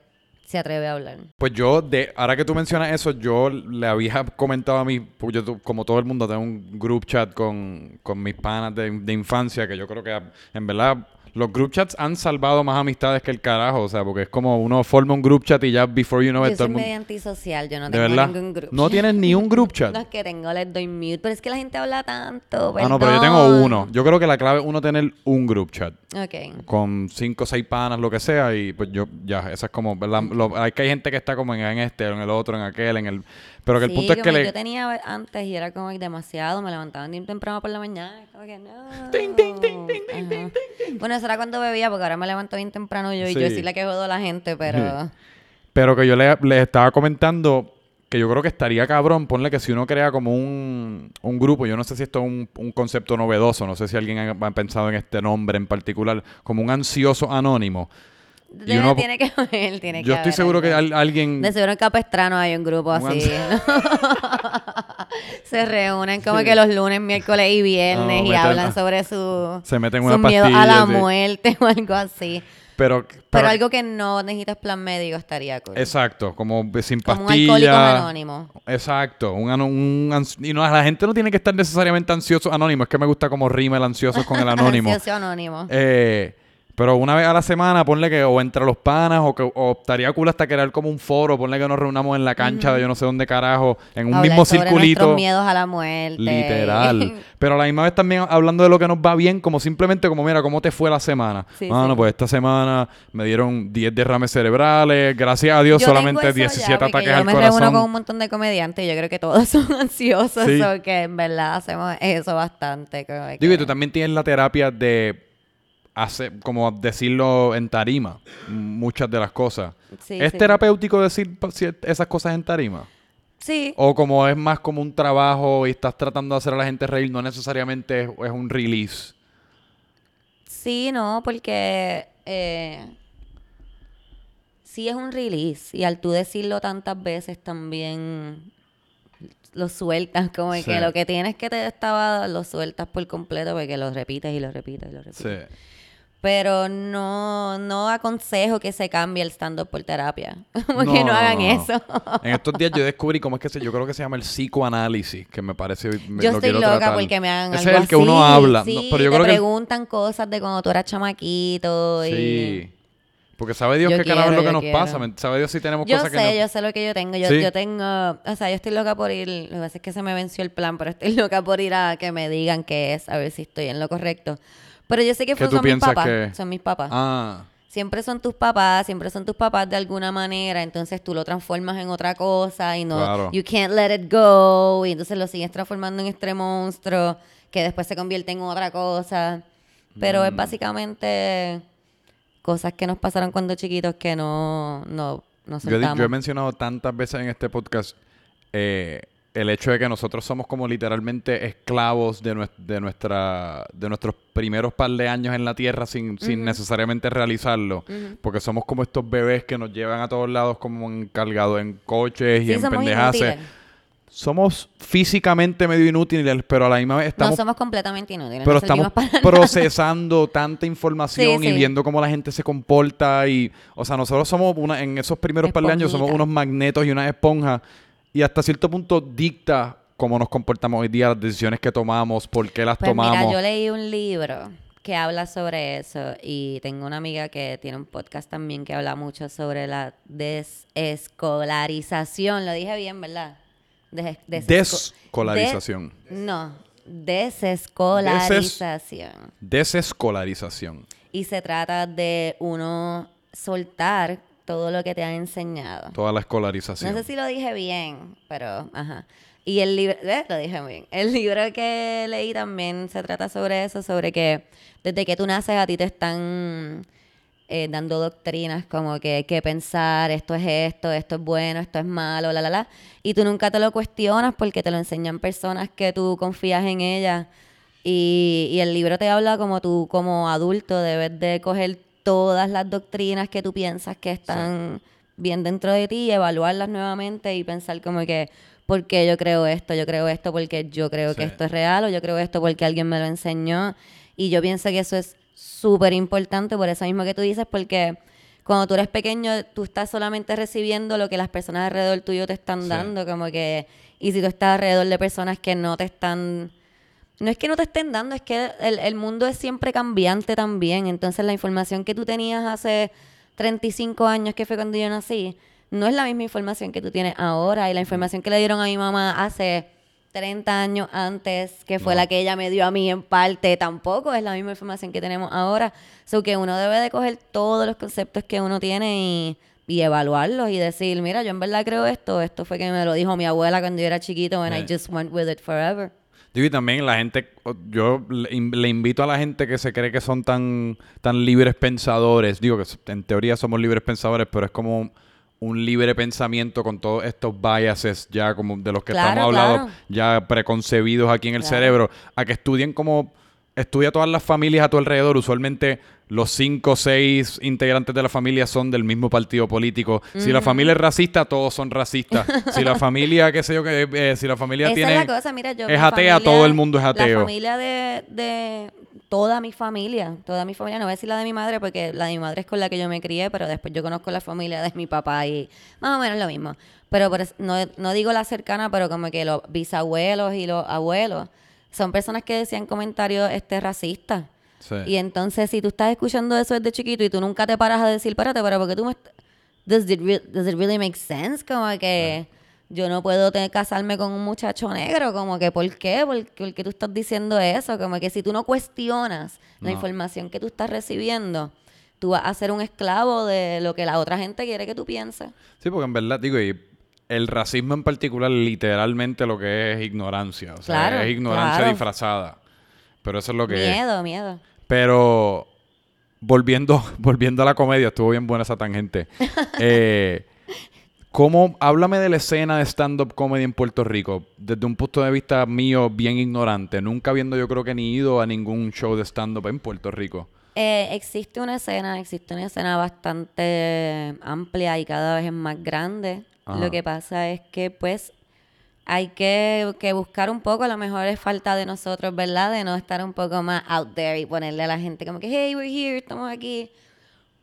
se atreve a hablar. Pues yo, de, ahora que tú mencionas eso, yo le había comentado a mí, pues yo como todo el mundo, tengo un group chat con, con mis panas de, de infancia, que yo creo que en verdad los group chats han salvado más amistades que el carajo, o sea, porque es como uno forma un group chat y ya before you know it, yo todo soy el mundo... medio antisocial, yo no ¿De tengo verdad? ningún grupo. ¿No tienes ni un group chat? Los que tengo les doy mute, pero es que la gente habla tanto. Ah, no, pero yo tengo perdón. uno. Yo creo que la clave es uno tener un group chat. Ok. con cinco o seis panas, lo que sea, y pues yo, ya, esa es como, ¿verdad? Lo- hay que hay gente que está como en, en este, en el otro, en aquel, en el... Pero que el Sí, punto es que le... Yo tenía antes y era como que demasiado, me levantaban bien temprano por la mañana, como que no. Ting, ting, ting. Bueno, eso era cuando bebía, porque ahora me levanto bien temprano yo y yo Sí. la que jodo a la gente, pero... Pero que yo le, les estaba comentando que yo creo que estaría cabrón, ponle que si uno crea como un, un grupo, yo no sé si esto es un, un concepto novedoso, no sé si alguien ha, ha pensado en este nombre en particular, como un ansioso anónimo. Y Debe- uno- tiene que tiene que Yo estoy haber seguro que al- alguien... De seguro en Capestrano hay un grupo así. Se reúnen como que los lunes, miércoles y viernes No, y hablan sobre su, Se meten su miedo a la sí. muerte o algo así. Pero, Pero, pero- algo que no necesitas plan médico estaría cool. Exacto, como sin Como un alcohólico anónimo. Exacto, un, un y no, la gente no tiene que estar necesariamente ansioso anónimo, es que me gusta como rima el ansioso con el anónimo. Ansioso anónimo. Eh, pero una vez a la semana, ponle que o entre los panas o que o estaría cool hasta crear como un foro, ponle que nos reunamos en la cancha de yo no sé dónde carajo, en un Hablar mismo sobre circulito. nuestros miedos a la muerte. Literal. Pero a la misma vez también hablando de lo que nos va bien, como simplemente como, mira, ¿cómo te fue la semana? Sí, Bueno, sí. pues esta semana me dieron 10 derrames cerebrales, gracias a Dios Yo solamente tengo eso ya, 17 porque ataques yo al me reúno corazón. con un montón de comediantes y yo creo que todos son ansiosos, Sí. o que en verdad hacemos eso bastante. Digo, que- y tú también tienes la terapia de hacer, como decirlo en tarima, muchas de las cosas. Sí, ¿Es sí. terapéutico decir esas cosas en tarima? Sí, O como es más como un trabajo y estás tratando de hacer a la gente reír, no necesariamente es, es un release. sí, no, porque eh, sí es un release y al tú decirlo tantas veces también lo sueltas, como Sí. que lo que tienes que te estaba, lo sueltas por completo porque lo repites y lo repites y lo repites. Sí. Pero no, no aconsejo que se cambie el stand-up por terapia. Como No, que no hagan no, no. eso. En estos días yo descubrí cómo es que se, yo creo que se llama el psicoanálisis, que me parece me- Yo lo estoy quiero loca tratar. porque me hagan Ese algo es el que uno habla, Sí, pero yo te creo que el- preguntan cosas de cuando tú eras chamaquito y... Sí. Porque sabe Dios Yo qué carajo es lo quiero, que yo nos quiero. pasa. ¿me- Sabe Dios si tenemos Yo cosas sé, que no... yo sé lo que yo tengo. Yo, Sí. yo tengo, o sea, yo estoy loca por ir, lo que pasa es que se me venció el plan, pero estoy loca por ir a que me digan qué es, a ver si estoy en lo correcto. Pero yo sé que ¿Qué fue, tú son mis piensas papás, que- son mis papás. Ah, Siempre son tus papás, siempre son tus papás de alguna manera, entonces tú lo transformas en otra cosa y no, Claro. you can't let it go, y entonces lo sigues transformando en este monstruo que después se convierte en otra cosa. Pero Mm. es básicamente cosas que nos pasaron cuando chiquitos que no, no, no yo, he di- soltamos. yo he mencionado tantas veces en este podcast eh, el hecho de que nosotros somos como literalmente esclavos de, de nuestra de nuestros primeros par de años en la tierra sin, sin necesariamente realizarlo porque somos como estos bebés que nos llevan a todos lados como en- cargados en coches y en pendejaces somos físicamente medio inútiles pero a la misma vez estamos no somos completamente inútiles. pero no estamos nada. procesando tanta información Sí, y sí. viendo cómo la gente se comporta y o sea nosotros somos una en esos primeros par de años somos unos magnetos y unas esponjas y hasta cierto punto dicta cómo nos comportamos hoy día las decisiones que tomamos por qué las Pues tomamos mira, yo leí un libro que habla sobre eso y tengo una amiga que tiene un podcast también que habla mucho sobre la desescolarización. Lo dije bien, ¿verdad? Des- desesco- descolarización de- no, desescolarización. desescolarización Y se trata de uno soltar todo lo que te han enseñado. toda la No escolarización sé si lo dije bien, pero ajá. Y el libro, ¿ves? Lo dije bien. El libro que leí también se trata sobre eso, sobre que desde que tú naces a ti te están eh, dando doctrinas como que que pensar, esto es esto, esto es bueno, esto es malo, la, la, la. Y tú nunca te lo cuestionas porque te lo enseñan personas que tú confías en ellas. Y, y el libro te habla como tú, como adulto, debes de coger todas las doctrinas que tú piensas que están bien dentro de ti, evaluarlas nuevamente y pensar como que, ¿por qué yo creo esto? Yo creo esto porque yo creo que esto es real o yo creo esto porque alguien me lo enseñó. Y yo pienso que eso es súper importante por eso mismo que tú dices, porque cuando tú eres pequeño, tú estás solamente recibiendo lo que las personas alrededor tuyo te están Sí. dando, como que, y si tú estás alrededor de personas que no te están no es que no te estén dando, es que el, el mundo es siempre cambiante también. Entonces la información que tú tenías hace 35 años, que fue cuando yo nací, no es la misma información que tú tienes ahora. Y la información que le dieron a mi mamá hace 30 años antes, que fue No. la que ella me dio a mí en parte, tampoco es la misma información que tenemos ahora. So que uno debe de coger todos los conceptos que uno tiene y, y evaluarlos y decir, mira, yo en verdad creo esto, esto fue que me lo dijo mi abuela cuando yo era chiquito and I Eh. just went with it forever. Digo, y también la gente, yo le in- le invito a la gente que se cree que son tan, tan libres pensadores, digo que en teoría somos libres pensadores, pero es como un libre pensamiento con todos estos biases ya como de los que Claro, estamos hablando, claro. ya preconcebidos aquí en el Claro. cerebro, a que estudien como, estudia todas las familias a tu alrededor, usualmente los cinco o seis integrantes de la familia son del mismo partido político. Si la familia es racista, todos son racistas. si la familia, qué sé yo, que eh, si la familia Esa tiene... es la cosa, mira, yo. es mi atea, familia- todo el mundo es ateo. La familia de, de toda mi familia, toda mi familia, no voy a decir la de mi madre porque la de mi madre es con la que yo me crié, pero después yo conozco la familia de mi papá y más o menos lo mismo. Pero es- no, no digo la cercana, pero como que los bisabuelos y los abuelos son personas que decían comentarios este racistas. Sí. Y entonces, si tú estás escuchando eso desde chiquito y tú nunca te paras a decir, espérate, pero porque tú me... Does it, re- does it really make sense? Como que yo no puedo te- casarme con un muchacho negro. Como que, ¿por qué? ¿Por, por qué tú estás diciendo eso? Como que si tú no cuestionas la información que tú estás recibiendo, tú vas a ser un esclavo de lo que la otra gente quiere que tú pienses. Sí, porque en verdad, digo, y el racismo en particular, literalmente lo que es ignorancia. O sea, Claro, es ignorancia claro. disfrazada. Pero eso es lo que es. Miedo, miedo. Pero volviendo, volviendo a la comedia, estuvo bien buena esa tangente. Eh, ¿Cómo, háblame de la escena de stand-up comedy en Puerto Rico, desde un punto de vista mío bien ignorante, nunca habiendo yo creo que ni ido a ningún show de stand-up en Puerto Rico. Eh, existe una escena, existe una escena bastante amplia y cada vez es más grande. Ajá. Lo que pasa es que, pues, hay que, que buscar un poco, a lo mejor es falta de nosotros, ¿verdad? De no estar un poco más out there y ponerle a la gente como que, hey, we're here, estamos aquí.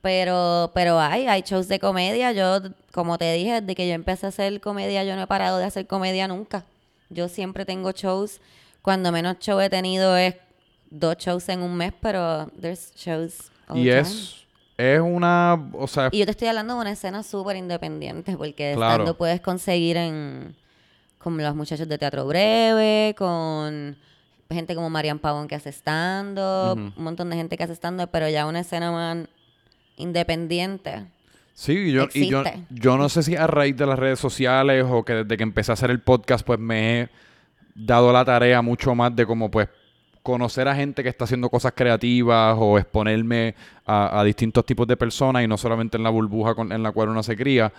Pero, pero hay, hay shows de comedia. Yo, como te dije, desde que yo empecé a hacer comedia, yo no he parado de hacer comedia nunca. Yo siempre tengo shows. Cuando menos show he tenido es dos shows en un mes, pero there's shows. all Y the time. es, es una, o sea, Y yo te estoy hablando de una escena súper independiente, porque Claro. estando puedes conseguir en con los muchachos de Teatro Breve, con gente como Marian Pavón que hace stand-up, un montón de gente que hace stand-up, pero ya una escena más independiente. Sí, yo, y yo, yo no sé si a raíz de las redes sociales o que desde que empecé a hacer el podcast, pues me he dado la tarea mucho más de como pues conocer a gente que está haciendo cosas creativas o exponerme a, a distintos tipos de personas y no solamente en la burbuja con- en la cual uno se cría.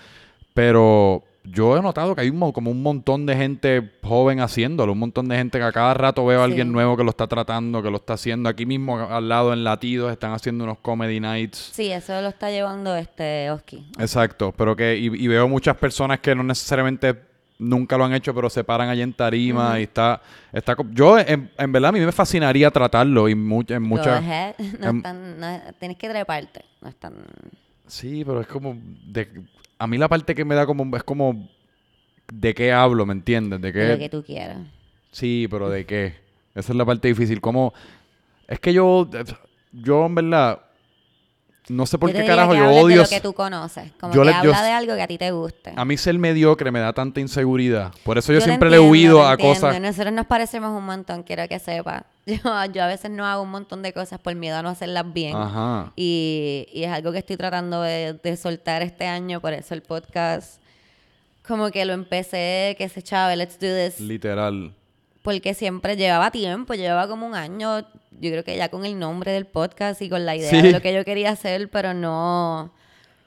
Pero yo he notado que hay un, mo- como un montón de gente joven haciéndolo, un montón de gente que a cada rato veo a Sí. alguien nuevo que lo está tratando, que lo está haciendo. Aquí mismo al lado en Latidos están haciendo unos comedy nights. Sí, eso lo está llevando este Oski. Exacto, pero que y, y veo muchas personas que no necesariamente nunca lo han hecho, pero se paran allí en tarima y está, está yo en, en verdad a mí me fascinaría tratarlo y mu- en muchas. No no es- tienes que treparte. No es tan... sí, pero es como de, a mí la parte que me da como es como de qué hablo, ¿me entiendes? De de lo qué que tú quieras. sí, pero de qué. Esa es la parte difícil, como es que yo yo en verdad no sé por Yo qué carajo que yo hables de odio lo que tú conoces. Como Yo que le- yo habla s- de algo que a ti te guste. a mí ser mediocre me da tanta inseguridad. Por eso yo, te siempre le he entiendo, huido a entiendo. cosas Nosotros nos parecemos un montón, quiero que sepa. Yo, yo a veces no hago un montón de cosas por miedo a no hacerlas bien. Ajá. Y, y es algo que estoy tratando de, de soltar este año, por eso el podcast, como que lo empecé, que se chave, let's do this, Literal. porque siempre llevaba tiempo, llevaba como un año, yo creo que ya con el nombre del podcast y con la idea Sí. de lo que yo quería hacer, pero no,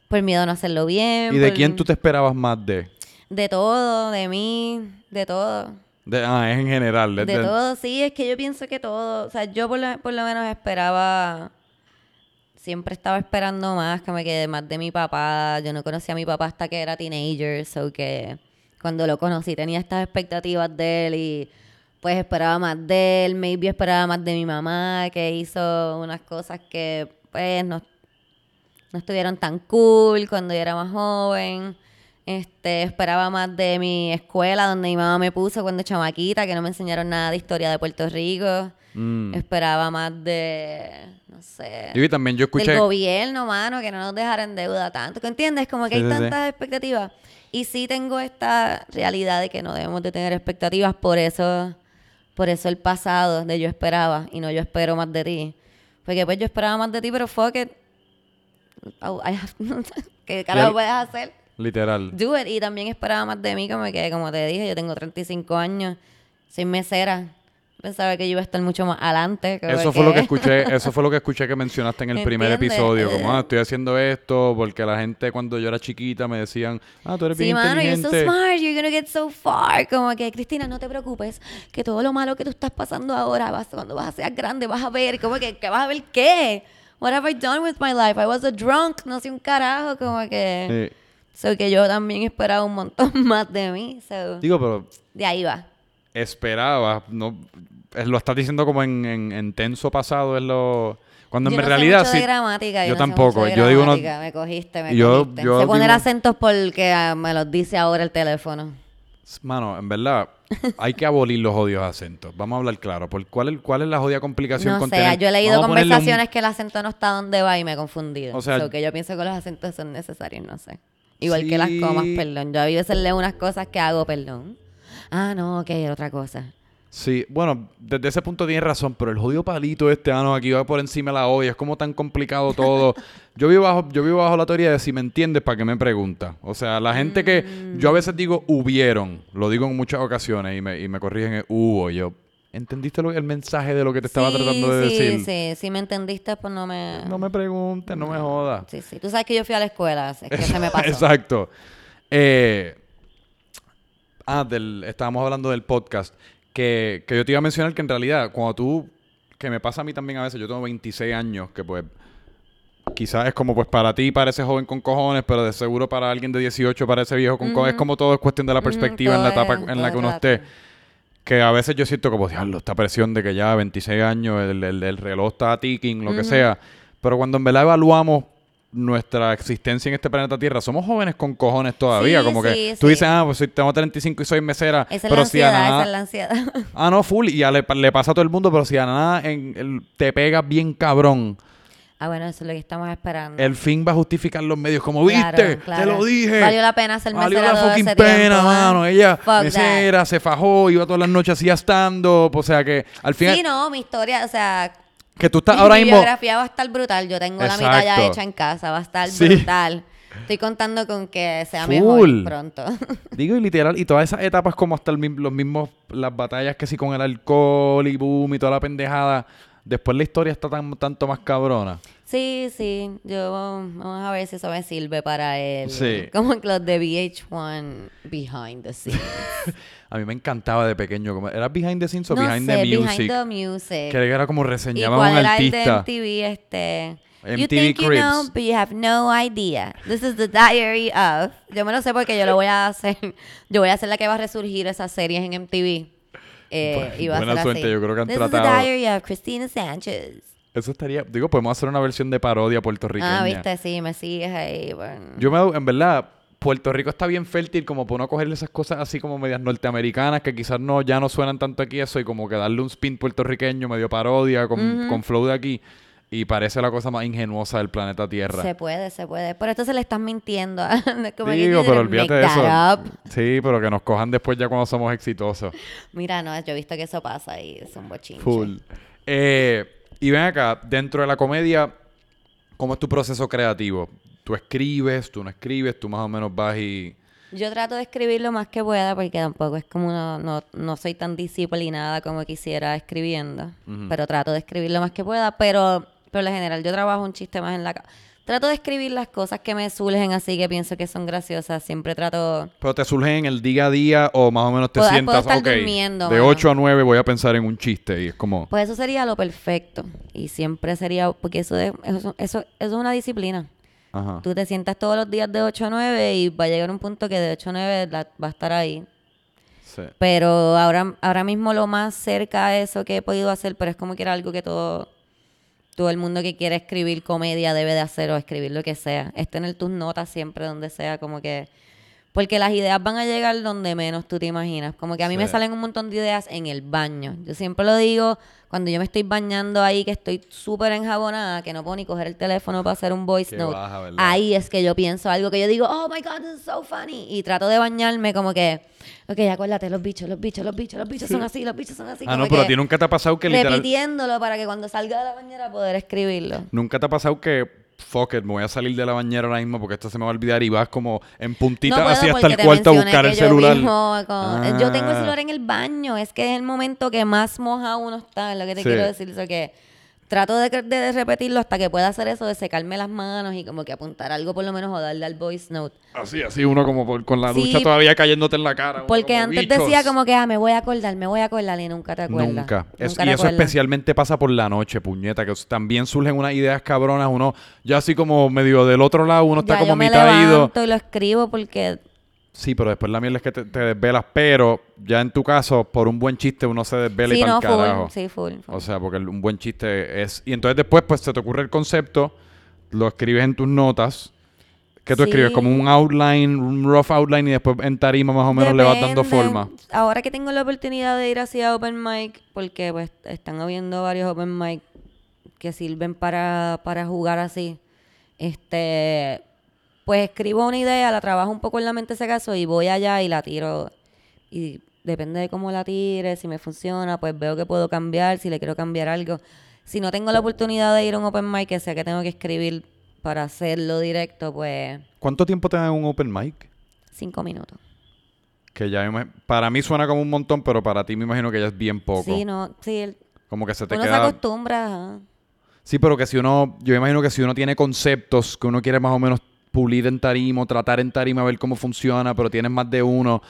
por miedo a no hacerlo bien. ¿Y de por- quién tú te esperabas más de? De todo, de mí, de todo. De- ah, es en general. De de- de- todo, sí, es que yo pienso que todo, o sea, yo por lo, por lo menos esperaba, siempre estaba esperando más, que me quedé más de mi papá, yo no conocía a mi papá hasta que era teenager, so que cuando lo conocí tenía estas expectativas de él y pues esperaba más de él, maybe esperaba más de mi mamá, que hizo unas cosas que pues no, no estuvieron tan cool cuando yo era más joven. Este, esperaba más de mi escuela donde mi mamá me puso cuando chamaquita, que no me enseñaron nada de historia de Puerto Rico. Mm. Esperaba más de, no sé, y también yo escuché... del gobierno, mano, que no nos dejara en deuda tanto. ¿Qué entiendes? Como que Sí, hay sí, sí. tantas expectativas. Y sí tengo esta realidad de que no debemos de tener expectativas, por eso, por eso el pasado de yo esperaba y no yo espero más de ti. Porque pues yo esperaba más de ti, pero fuck it. Oh, I have- ¿Qué carajo puedes hacer? Literal. Do it. Y también esperaba más de mí, como que, como te dije, yo tengo 35 años, soy mesera. Pensaba que yo iba a estar mucho más adelante. Eso fue lo que escuché, eso fue lo que escuché que mencionaste en el primer ¿Entiendes? episodio. Como, ah, estoy haciendo esto porque la gente cuando yo era chiquita me decían, ah, tú eres Sí, bien mano, you're so inteligente. smart, you're gonna get so far. Como que, Cristina, no te preocupes, que todo lo malo que tú estás pasando ahora, vas, cuando vas a ser grande, vas a ver, como que, que vas a ver qué. What have I done with my life? I was a drunk, no sé un carajo, como que... Sí. So que yo también esperaba un montón más de mí, so... Digo, pero De ahí va. Esperaba, no, es- lo estás diciendo como en, en, en tenso pasado, es lo... Cuando en no realidad sé mucho sí. de gramática, yo yo, no sé tampoco, mucho de yo digo gramática, Me cogiste, me yo- cogiste. yo poner digo- acentos porque ah, me los dice ahora el teléfono. Mano, en verdad, hay que abolir los odios acentos. Vamos a hablar claro. ¿Por cuál, es, ¿Cuál es la jodida complicación No con sé, tener- yo he leído un- conversaciones que el acento no está donde va y me he confundido. O sea- So que yo pienso que los acentos son necesarios, no sé. Igual que las comas, perdón. Yo a veces leo unas cosas que hago, perdón. Ah, no, ok, otra cosa. Sí, bueno, desde ese punto tienes razón, pero el jodido palito este, ah, no, aquí va por encima de la olla, es como tan complicado todo. yo vivo bajo, yo vivo bajo la teoría de si me entiendes, ¿para qué me pregunta? O sea, la gente que, yo a veces digo hubieron, lo digo en muchas ocasiones y me, y me corrigen el hubo, y yo, ¿entendiste lo- el mensaje de lo que te estaba sí, tratando de sí, decir? Sí, si me entendiste, pues no me... No me preguntes, no me jodas. Sí, sí. Tú sabes que yo fui a la escuela, es que se me pasó. Exacto. Eh, ah, del, estábamos hablando del podcast. Que, que yo te iba a mencionar que en realidad, cuando tú, que me pasa a mí también a veces, yo tengo 26 años, que pues quizás es como pues para ti parece joven con cojones, pero de seguro para alguien de 18 parece viejo con cojones. Es como todo es cuestión de la perspectiva en la etapa en la que uno esté. Que a veces yo siento como, diablo, esta presión de que ya 26 años, el, el, reloj está ticking, lo que sea. Pero cuando en verdad evaluamos nuestra existencia en este planeta Tierra, somos jóvenes con cojones todavía. como que tú dices, ah, pues tengo 35 y soy mesera. Esa pero es la ansiedad, esa es la ansiedad. Ah, no, full. Y ya le, pasa a todo el mundo, pero si a nada en, te pega bien cabrón. Ah, bueno, eso es lo que estamos esperando. El fin va a justificar los medios. Como viste, te lo dije. Valió la pena ser Valió la fucking pena, mano. Ella mesera, se fajó, iba todas las noches así estando. O sea que al final. Sí, no, mi historia, o sea, que tú estás ahora mismo. Mi biografía va a estar brutal. Yo tengo la mitad ya hecha en casa. Va a estar brutal. Estoy contando con que sea mejor pronto. Digo, y literal, y todas esas etapas como hasta los mismos, las batallas que sí con el alcohol y boom y toda la pendejada. Después la historia está tan, tanto más cabrona. Sí, sí. Yo vamos a ver si eso me sirve para él. Sí. Como los de VH1 Behind the Scenes. A mí me encantaba de pequeño. ¿Era Behind the Scenes o Behind the Music? Behind the Music. Que era como reseñaba a un artista. El de MTV, este... MTV you think you know, but you have no idea. This is the diary of. Yo me lo sé porque yo lo voy a hacer. Yo voy a hacer la que va a resurgir esas series en MTV. Eh, y va buena a ser suerte, así. yo creo que han This tratado. Is the diary of Christina Sánchez. Eso estaría, digo, podemos hacer una versión de parodia puertorriqueña. Ah, viste, sí, me sigues ahí. Bueno. Yo me, en verdad, Puerto Rico está bien fértil como para no cogerle esas cosas así como medias norteamericanas que quizás no ya no suenan tanto aquí eso y como que darle un spin puertorriqueño medio parodia con, flow de aquí y parece la cosa más ingenuosa del planeta Tierra. Se puede, se puede. Por esto se le están mintiendo. como Digo, pero olvídate de eso. Sí, pero que nos cojan después ya cuando somos exitosos. Mira, no, yo he visto que eso pasa y es un bochinche. Full. Eh, y ven acá, dentro de la comedia, ¿cómo es tu proceso creativo? tú escribes, tú no escribes, tú más o menos vas y... Yo trato de escribir lo más que pueda porque tampoco es como no, no, soy tan disciplinada como quisiera escribiendo, pero trato de escribir lo más que pueda, pero por lo general yo trabajo un chiste más en la... Trato de escribir las cosas que me surgen así que pienso que son graciosas. Siempre trato... ¿Pero te surgen en el día a día o más o menos te sientas, puedo durmiendo, de 8 a 9 voy a pensar en un chiste y es como... Pues eso sería lo perfecto y siempre sería... Porque eso es, eso, eso es una disciplina. Tú te sientas todos los días de 8 a 9 y va a llegar un punto que de 8 a 9 va a estar ahí. Pero ahora, ahora mismo lo más cerca a eso que he podido hacer, pero es como que era algo que todo, todo el mundo que quiere escribir comedia debe de hacer o escribir lo que sea. Es tener tus notas siempre donde sea, como que... Porque las ideas van a llegar donde menos tú te imaginas. Como que a mí me salen un montón de ideas en el baño. Yo siempre lo digo, cuando yo me estoy bañando ahí, que estoy súper enjabonada, que no puedo ni coger el teléfono para hacer un voice note, ahí es que yo pienso algo que yo digo, oh my God, this is so funny. Y trato de bañarme como que, ok, acuérdate, los bichos, los bichos, los bichos, los bichos son así, los bichos son así. Ah, no, pero a ti nunca te ha pasado que literal... Repitiéndolo para que cuando salga de la bañera poder escribirlo. Nunca te ha pasado que fuck it, me voy a salir de la bañera ahora mismo porque esto se me va a olvidar y vas como en puntita así hasta el cuarto a buscar el celular. Yo tengo el celular en el baño, es que es el momento que más moja uno está, es lo que te quiero decir, eso que trato de, repetirlo hasta que pueda hacer eso de secarme las manos y como que apuntar algo por lo menos o darle al voice note. Así, así, uno como con la ducha todavía cayéndote en la cara. Porque antes decía como que, ah, me voy a acordar, me voy a acordar y nunca te acuerdas. Nunca. y eso especialmente pasa por la noche, puñeta, que también surgen unas ideas cabronas, uno ya así como medio del otro lado, uno está como mitad ido. y lo escribo porque Sí, pero después la mierda es que te, desvelas, pero ya en tu caso, por un buen chiste uno se desvela y para carajo. sí, full, O sea, porque un buen chiste es... Y entonces después pues se te ocurre el concepto, lo escribes en tus notas, que tú escribes como un outline, un rough outline y después en tarima más o menos le vas dando forma. Ahora que tengo la oportunidad de ir hacia Open Mic, porque pues están habiendo varios Open Mic que sirven para, para jugar así, este pues escribo una idea, la trabajo un poco en la mente ese caso y voy allá y la tiro. Y depende de cómo la tire, si me funciona, pues veo que puedo cambiar, si le quiero cambiar algo. Si no tengo la oportunidad de ir a un open mic, que sea que tengo que escribir para hacerlo directo, pues... ¿Cuánto tiempo te dan un open mic? Cinco minutos. Que ya para mí suena como un montón, pero para ti me imagino que ya es bien poco. Sí, no, sí. como que se te uno queda... se acostumbra. Sí, pero que si uno, yo imagino que si uno tiene conceptos que uno quiere más o menos pulir en tarima, tratar en tarima, a ver cómo funciona, pero tienes más de uno.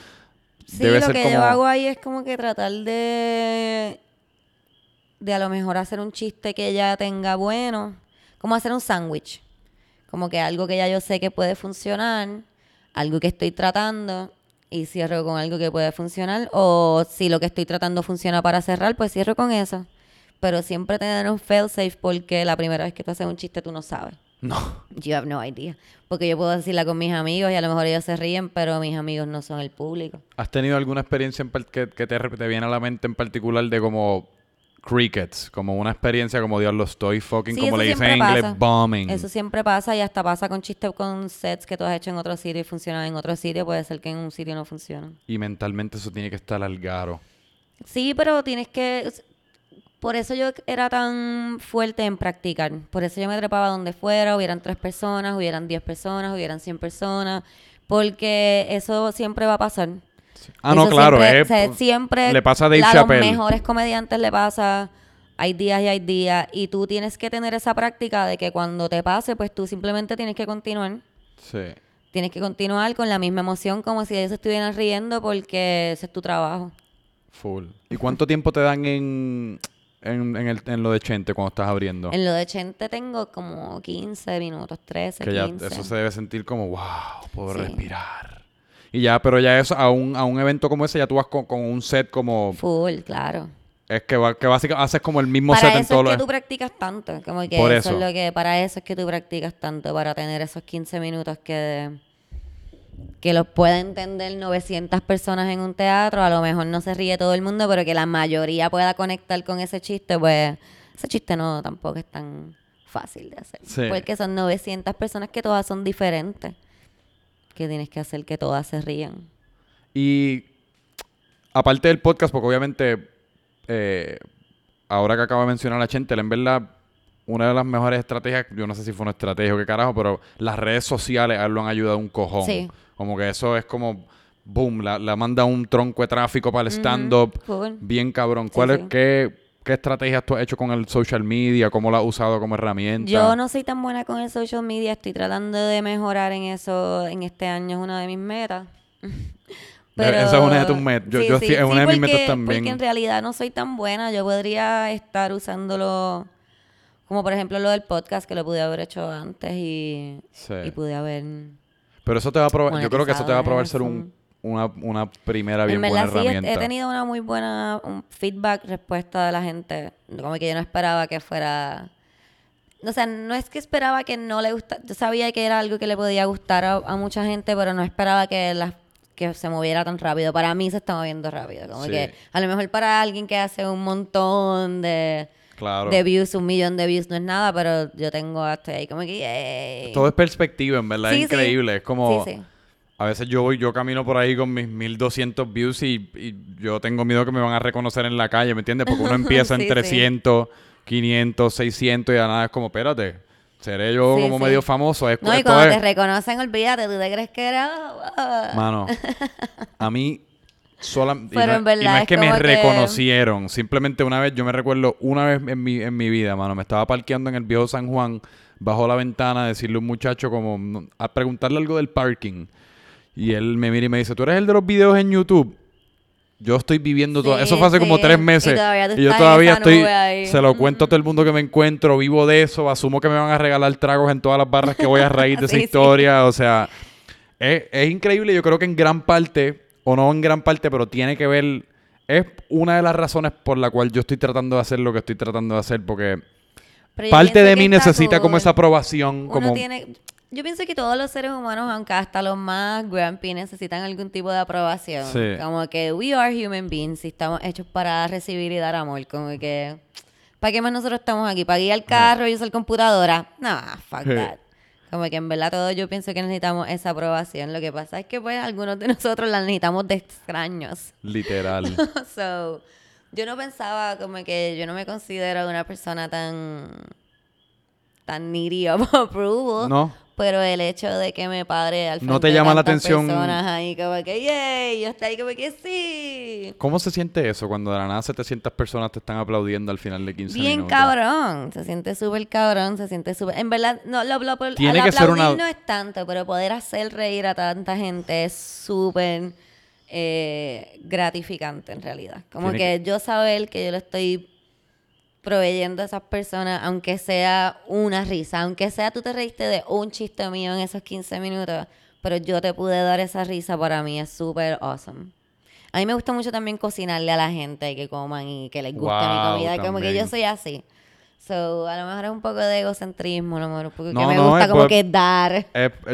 Sí, lo que yo hago ahí es como que tratar de de a lo mejor hacer un chiste que ella tenga bueno, como hacer un sándwich. Como que algo que ya yo sé que puede funcionar, algo que estoy tratando y cierro con algo que puede funcionar. O si lo que estoy tratando funciona para cerrar, pues cierro con eso. Pero siempre tener un fail safe porque la primera vez que tú haces un chiste tú no sabes. No. You have no idea. Porque yo puedo decirla con mis amigos y a lo mejor ellos se ríen, pero mis amigos no son el público. ¿Has tenido alguna experiencia en que, que te, te viene a la mente en particular de como crickets? Como una experiencia como Dios lo estoy fucking, Sí, como le dicen en inglés, pasa. bombing. Eso siempre pasa y hasta pasa con chistes con sets que tú has hecho en otro sitio y funcionan en otro sitio. Puede ser que en un sitio no funcionen. Y mentalmente eso tiene que estar al garo. Sí, pero tienes que... Por eso yo era tan fuerte en practicar. Por eso yo me trepaba donde fuera, hubieran tres personas, hubieran diez personas, hubieran cien personas. Porque eso siempre va a pasar. Ah, no, claro. Siempre, eh, o sea, siempre le pasa a Dave Chappelle. los mejores comediantes le pasa. Hay días y hay días. Y tú tienes que tener esa práctica de que cuando te pase, pues tú simplemente tienes que continuar. Sí. Tienes que continuar con la misma emoción como si ellos estuvieran riendo porque ese es tu trabajo. Full. ¿Y cuánto tiempo te dan en, en, en el, en lo de Chente cuando estás abriendo? En lo de Chente tengo como 15 minutos, 13, que ya 15. eso se debe sentir como, wow, puedo Sí. respirar. Y ya, pero ya eso, a un, a un evento como ese, ya tú vas con, con un set como... Full, claro. Es que, que básicamente haces como el mismo Para set en eso todos es que tú practicas tanto. Como que Por eso, eso. es lo que, para eso es que tú practicas tanto, para tener esos 15 minutos que, que los pueda entender 900 personas en un teatro. A lo mejor no se ríe todo el mundo, pero que la mayoría pueda conectar con ese chiste, pues ese chiste no tampoco es tan fácil de hacer. Sí. Porque son 900 personas que todas son diferentes. Que tienes que hacer que todas se rían. Y aparte del podcast, porque obviamente, eh, ahora que acabo de mencionar a Chente, en verdad, una de las mejores estrategias, yo no sé si fue una estrategia o qué carajo, pero las redes sociales a él lo han ayudado un cojón. Sí. Como que eso es como, boom, la, la manda un tronco de tráfico para el stand-up. Bien cabrón. Sí, ¿Cuál es, sí. qué, qué estrategias tú has hecho con el social media? ¿Cómo lo has usado como herramienta? Yo no soy tan buena con el social media, estoy tratando de mejorar en eso en este año, es una de mis metas. Esa es una de tus metas. Yo- yo sí- es una de mis metas porque- también. Porque en realidad no soy tan buena, yo podría estar usándolo, como por ejemplo lo del podcast, que lo pude haber hecho antes y, Sí. y pude haber... Pero eso te va a probar, yo creo que eso te va a probar ser un, una, una primera bien en buena sí, herramienta. he tenido una muy buena un feedback, respuesta de la gente. Como que yo no esperaba que fuera... O sea, no es que esperaba que no le gustara. Yo sabía que era algo que le podía gustar a, a mucha gente, pero no esperaba que las que se moviera tan rápido. Para mí se está moviendo rápido. Como Sí. que a lo mejor para alguien que hace un montón de, Claro. de views, un millón de views no es nada, pero yo tengo hasta ahí como que... yay. Todo es perspectiva, en verdad, Sí, es sí. increíble. Es como, Sí, a veces yo voy, yo camino por ahí con mis 1200 views y, y yo tengo miedo que me van a reconocer en la calle, ¿me entiendes? Porque uno empieza en sí. 300, 500, 600 y a nada es como, espérate, seré yo como medio famoso. Es, No, y cuando es- te reconocen, olvídate, tú te crees que era... Mano, a mí sola, y Pero no- en verdad y no es es que me que- reconocieron. Simplemente una vez, yo me recuerdo una vez en mi, en mi vida, mano, me estaba parqueando en el viejo San Juan, bajo la ventana, a decirle a un muchacho como, a preguntarle algo del parking. Y él me mira y me dice, ¿tú eres el de los videos en YouTube? Yo estoy viviendo todo. Eso fue hace como tres Y meses. todavía tú Y yo todavía estoy. ahí. Se lo cuento a todo el mundo que me encuentro. Vivo de eso. Asumo que me van a regalar tragos en todas las barras que voy a raíz de esa Sí, historia. O sea, es, es increíble. Yo creo que en gran parte, o no en gran parte, pero tiene que ver. Es una de las razones por la cual yo estoy tratando de hacer lo que estoy tratando de hacer. Porque parte de mí necesita como esa aprobación. Uno Como, tiene, yo pienso que todos los seres humanos, aunque hasta los más grumpy, necesitan algún tipo de aprobación. Sí. Como que we are human beings y estamos hechos para recibir y dar amor. Como que, ¿para qué más nosotros estamos aquí? ¿Para guiar el carro y usar computadora? No, fuck Sí. that. Como que en verdad todos yo pienso que necesitamos esa aprobación. Lo que pasa es que pues algunos de nosotros la necesitamos de extraños. literal. so, yo no pensaba como que yo no me considero una persona tan tan needy of approval. ¿No? Pero el hecho de que me padre al ¿No frente te de llama la atención? personas ahí como que yay, yo estoy ahí como que sí. ¿Cómo se siente eso cuando de la nada 700 personas te están aplaudiendo al final de 15 Bien minutos? cabrón, se siente súper cabrón, se siente súper... En verdad, no, lo, lo, lo- Tiene que ser una- no es tanto, pero poder hacer reír a tanta gente es súper eh, gratificante en realidad. Como Tiene que, yo saber que yo lo estoy proveyendo a esas personas, aunque sea una risa, aunque sea tú te reíste de un chiste mío en esos 15 minutos, pero yo te pude dar esa risa, para mí es súper awesome. A mí me gusta mucho también cocinarle a la gente que coman y que les guste mi comida, como que yo soy así. So, a lo mejor es un poco de egocentrismo, a lo mejor un poco No, que me no, gusta como por- que dar.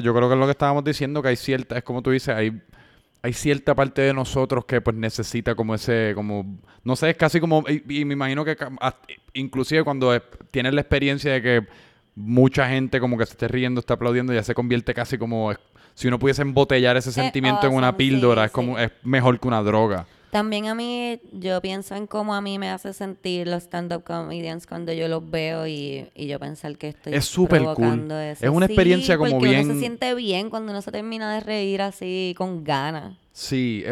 Yo creo que es lo que estábamos diciendo, que hay cierta, es como tú dices, hay, hay cierta parte de nosotros que pues necesita como ese, como, no sé, es casi como, y, y me imagino que inclusive cuando es- tienes la experiencia de que mucha gente como que se esté riendo, está aplaudiendo, ya se convierte casi como, si uno pudiese embotellar ese sentimiento en una sí, píldora, es sí. como, es mejor que una droga. También a mí, yo pienso en cómo a mí me hace sentir los stand-up comedians cuando yo los veo y, y yo pensar que estoy Es súper cool. eso. Es una Sí, experiencia como porque bien- uno se siente bien cuando uno se termina de reír así con ganas. Sí,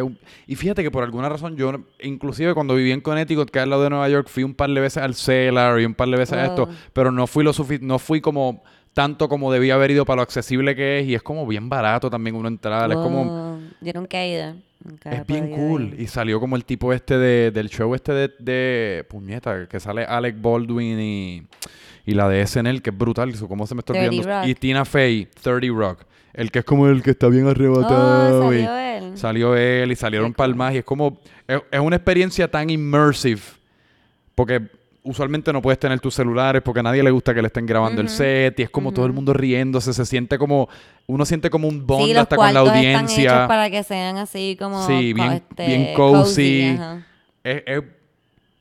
y fíjate que por alguna razón yo, inclusive cuando viví en Connecticut, que es al lado de Nueva York, fui un par de veces al Cellar y un par de veces a esto, Wow. pero no fui lo no fui como tanto como debía haber ido para lo accesible que es y es como bien barato también uno entrar, es como. Yo nunca he ido. Nunca es bien cool ir. y salió como el tipo este de, del show este de, de puñeta que sale Alec Baldwin y, y la de SNL que es brutal, ¿cómo se me está 30 olvidando? Y Tina Fey, 30 Rock, el que es como el que está bien Oh, arrebatado y- salió él. Salió él y salieron palmas y es como, es, es una experiencia tan immersive porque usualmente no puedes tener tus celulares porque a nadie le gusta que le estén grabando el set y es como todo el mundo riéndose, se siente como, uno siente como un bond sí, hasta con la cuartos están hechos audiencia. para que sean así como Sí, bien- este, bien cozy. Es, es-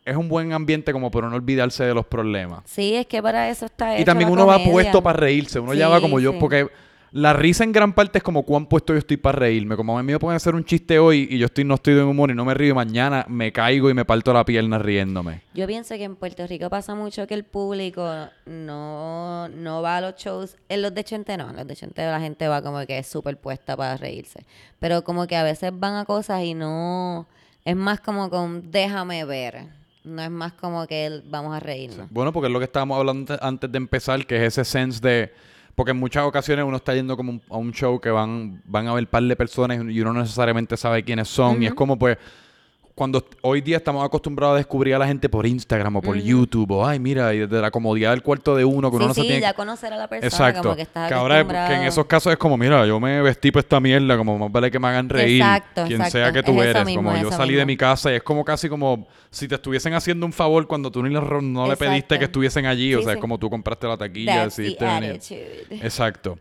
es un buen ambiente como para no olvidarse de los problemas. Sí, es que para eso está Y hecha también la uno va puesto para reírse, uno ya va Sí, como yo, sí. porque la risa en gran parte es como cuán puesto yo estoy para reírme. Como a mí me pueden hacer un chiste hoy y yo estoy no estoy de humor y no me río y mañana me caigo y me parto la pierna riéndome. Yo pienso que en Puerto Rico pasa mucho que el público no, no va a los shows. En los de Chente no, en los de Chente la gente va como que es súper puesta para reírse. Pero como que a veces van a cosas y no... Es más como con déjame ver. No es más como que vamos a reírnos. Bueno, porque es lo que estábamos hablando ante- antes de empezar, que es ese sense de... Porque en muchas ocasiones uno está yendo como un- a un show que van, van a ver par de personas y uno no necesariamente sabe quiénes son. Y es como pues... Cuando hoy día estamos acostumbrados a descubrir a la gente por Instagram o por YouTube o ay mira y desde la comodidad del cuarto de uno que uno Sí, no se sí, tiene ya conocer a la persona Exacto. como que estás que ahora es- que en esos casos es como, mira, yo me vestí para esta mierda, como más vale que me hagan reír. Exacto, quien exacto. sea que tú Es eres. mismo, como yo salí de mi casa y es como casi como si te estuviesen haciendo un favor cuando tú ni le, no le pediste que estuviesen allí. o sea, es como tú compraste la taquilla, That's decidiste venir. Exacto.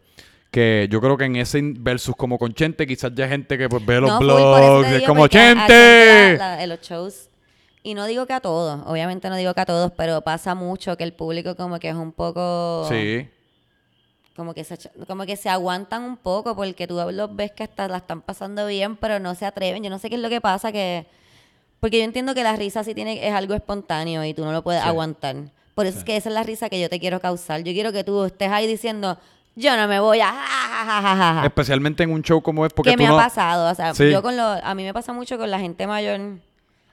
Que yo creo que en ese versus como con Chente, quizás ya hay gente que pues ve los No, blogs, es como Chente. La- los shows, y no digo que a todos, obviamente no digo que a todos, pero pasa mucho que el público como que es un poco... Sí. Como que, se, como que se aguantan un poco porque tú los ves que hasta la están pasando bien, pero no se atreven. Yo no sé qué es lo que pasa que... Porque yo entiendo que la risa sí tiene, es algo espontáneo y tú no lo puedes Sí. aguantar. Por eso es que esa es la risa que yo te quiero causar. Yo quiero que tú estés ahí diciendo, yo no me voy a... ja, ja, ja, ja, ja, ja". Especialmente en un show como es porque que tú me no... ha pasado. O sea, Sí. yo con lo, a mí me pasa mucho con la gente mayor.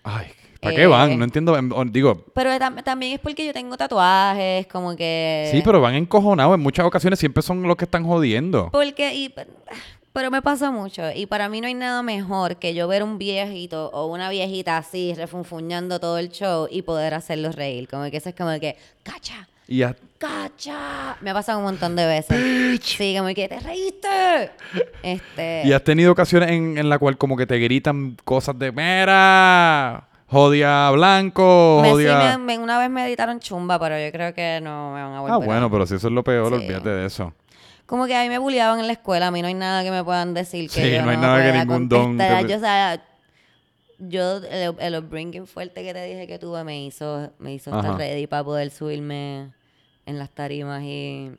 Ay, ¿para Eh, qué van? No entiendo. em, Digo, Pero tam- también es porque yo tengo tatuajes, como que... sí, pero van encojonados. En muchas ocasiones siempre son los que están jodiendo. Porque, y, pero me pasa mucho. Y para mí no hay nada mejor que yo ver un viejito o una viejita así, refunfuñando todo el show y poder hacerlos reír. Como que eso es como que, ¡cacha! Y ya, ¡cacha! Me ha pasado un montón de veces. Sí, como que, ¡te reíste! Este... ¿Y has tenido ocasiones en, en la cual como que te gritan cosas de mira, jodia blanco, me, sí, jodia... me- me- una vez me editaron chumba, pero yo creo que no me van a volver Ah, a- bueno, pero si eso es lo peor, Sí. olvídate de eso. Como que a mí me bulliaban en la escuela, a mí no hay nada que me puedan decir que Sí, yo no hay nada que ningún don te-. Yo, o sea, yo el, el upbringing fuerte que te dije que tuve me hizo, me hizo Ajá. estar ready para poder subirme en las tarimas y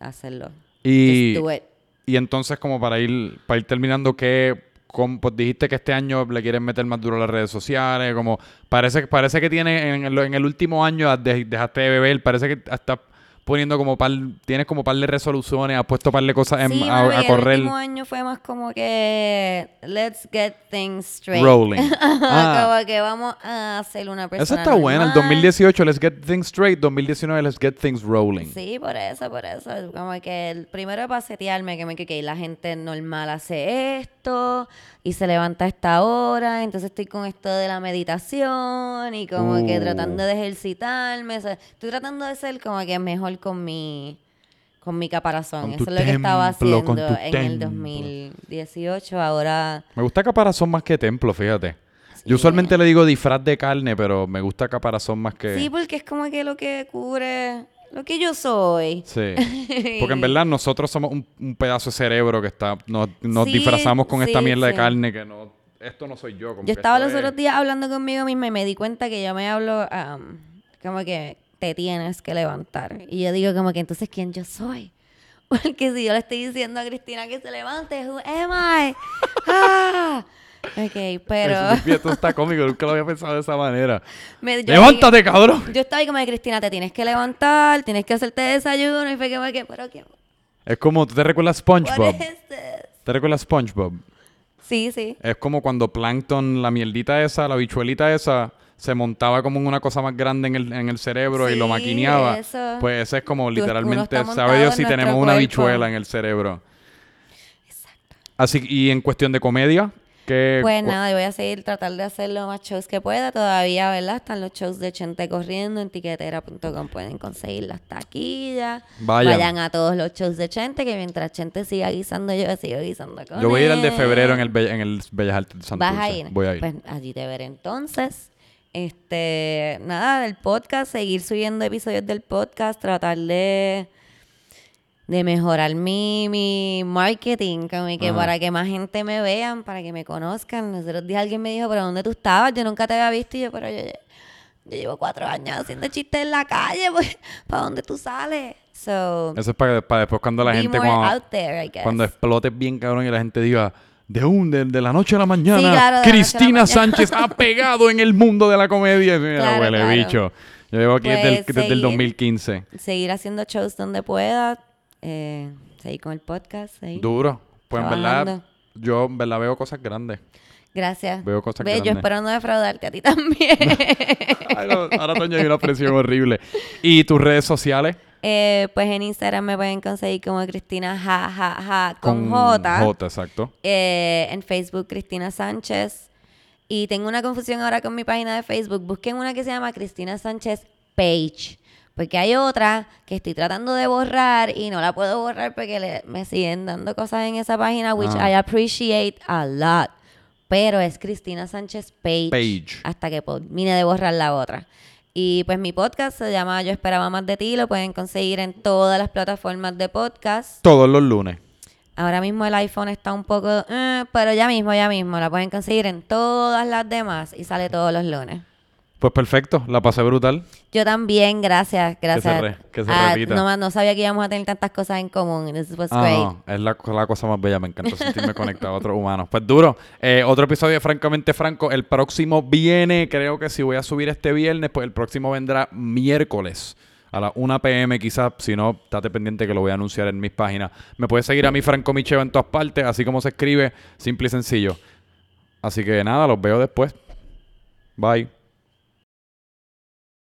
hacerlo. Y, Just do it. y entonces como para ir, para ir terminando, ¿qué, com- pues dijiste que este año le quieren meter más duro a las redes sociales, como parece, parece que tiene en el, en el último año de- dejaste de beber, parece que hasta poniendo como par, tienes como par de resoluciones, has puesto par de cosas en- Sí, a, mami, a correr. El último año fue más como que let's get things straight. Rolling. Ah. como que vamos a hacer una persona. Eso está bueno. El normal. 2018, let's get things straight. 2019, let's get things rolling. Sí, por eso, por eso. Como que el primero para setearme, que me que la gente normal hace esto y se levanta a esta hora, entonces estoy con esto de la meditación y como que Uh. tratando de ejercitarme. o sea, estoy tratando de ser como que mejor con mi con mi caparazón. Con Eso es lo que estaba haciendo en el templo. 2018. Ahora Me gusta caparazón más que templo, fíjate. Sí. Yo usualmente le digo disfraz de carne, pero me gusta caparazón más que... Sí, porque es como que lo que cubre lo que yo soy. Sí. Porque en verdad nosotros somos un, un pedazo de cerebro que está... Nos, nos Sí, disfrazamos con esta sí, mierda de carne que no... Esto no soy yo. Como Yo que estaba los es- otros días hablando conmigo misma y me di cuenta que yo me hablo como que te tienes que levantar. Y yo digo como que entonces ¿quién yo soy? Porque si yo le estoy diciendo a Cristina que se levante, who am I? Ah. Ok, pero... Esto está cómico, nunca lo había pensado de esa manera. me- yo ¡Levántate, cabrón! yo estaba ahí como de Cristina, te tienes que levantar, tienes que hacerte desayuno. Y fue como que, pero ¿qué? Es como, ¿tú te recuerdas SpongeBob? ¿Te recuerdas SpongeBob? Sí, sí. Es como cuando Plankton, la mierdita esa, la bichuelita esa, se montaba como en una cosa más grande en el, en el cerebro y lo maquineaba. eso. Pues ese es como literalmente, sabe Dios si tenemos una bichuela en el cerebro. Así y en cuestión de comedia, que Pues nada, yo voy a seguir tratar de hacer lo más shows que pueda. Todavía, ¿verdad? Están los shows de Chente corriendo en tiquetera.com. Pueden conseguir las taquillas. Vayan. a todos los shows de Chente, que mientras Chente siga guisando, yo sigo guisando con yo voy a ir al de febrero en el, en el Bellas Artes de Santurce. ¿Vas a ir? Voy a ir. Pues allí te veré entonces. Este, nada, del podcast, seguir subiendo episodios del podcast, tratar de, de mejorar mi, mi marketing, como que Ajá. para que más gente me vean, para que me conozcan. Los otros días alguien me dijo, pero ¿dónde tú estabas? Yo nunca te había visto y yo, pero yo, yo llevo cuatro años haciendo chistes en la calle, pues, ¿para dónde tú sales? So, Eso es para, para después cuando la gente, cuando explotes bien cabrón y la gente diga, de un, de, de la noche a la mañana, Sí, claro, de la noche a la Cristina mañana". Sánchez ha pegado en el mundo de la comedia. Mira, Claro, huele claro. bicho. Yo llevo aquí desde, el, Pues, desde el seguir. 2015. seguir haciendo shows donde pueda, eh, seguir con el podcast, seguir. Duro. Pues en verdad, yo en verdad veo cosas grandes. Gracias. Veo cosas Ve, yo grandes. espero no defraudarte a ti también. No, ahora Toño hay una presión horrible. ¿Y tus redes sociales? Eh, pues en Instagram me pueden conseguir como Cristina ja, ja, ja, con, J. J, exacto. Eh, en Facebook Cristina Sánchez. Y tengo una confusión ahora con mi página de Facebook. Busquen una que se llama Cristina Sánchez Page. Porque hay otra que estoy tratando de borrar y no la puedo borrar porque le- me siguen dando cosas en esa página, which Ah. I appreciate a lot. Pero es Cristina Sánchez Page. Page. Hasta que termine de borrar la otra. Y pues mi podcast se llama Yo Esperaba Más de Ti. Lo pueden conseguir en todas las plataformas de podcast. Todos los lunes. Ahora mismo el iPhone está un poco, eh, pero ya mismo, ya mismo, la pueden conseguir en todas las demás y sale todos los lunes. Pues perfecto, la pasé brutal. Yo también, gracias, gracias. re- que se Ah, repita. no, no sabía que íbamos a tener tantas cosas en común. This was Ah, great. no, es la, la cosa más bella, me encanta sentirme conectado a otros humanos. Pues duro, eh, otro episodio de Francamente Franco, el próximo viene, creo que si voy a subir este viernes, pues el próximo vendrá miércoles a las 1 pm quizás, si no, estate pendiente que lo voy a anunciar en mis páginas. Me puedes seguir a mí Franco Micheo en todas partes, así como se escribe, simple y sencillo. Así que nada, los veo después. Bye.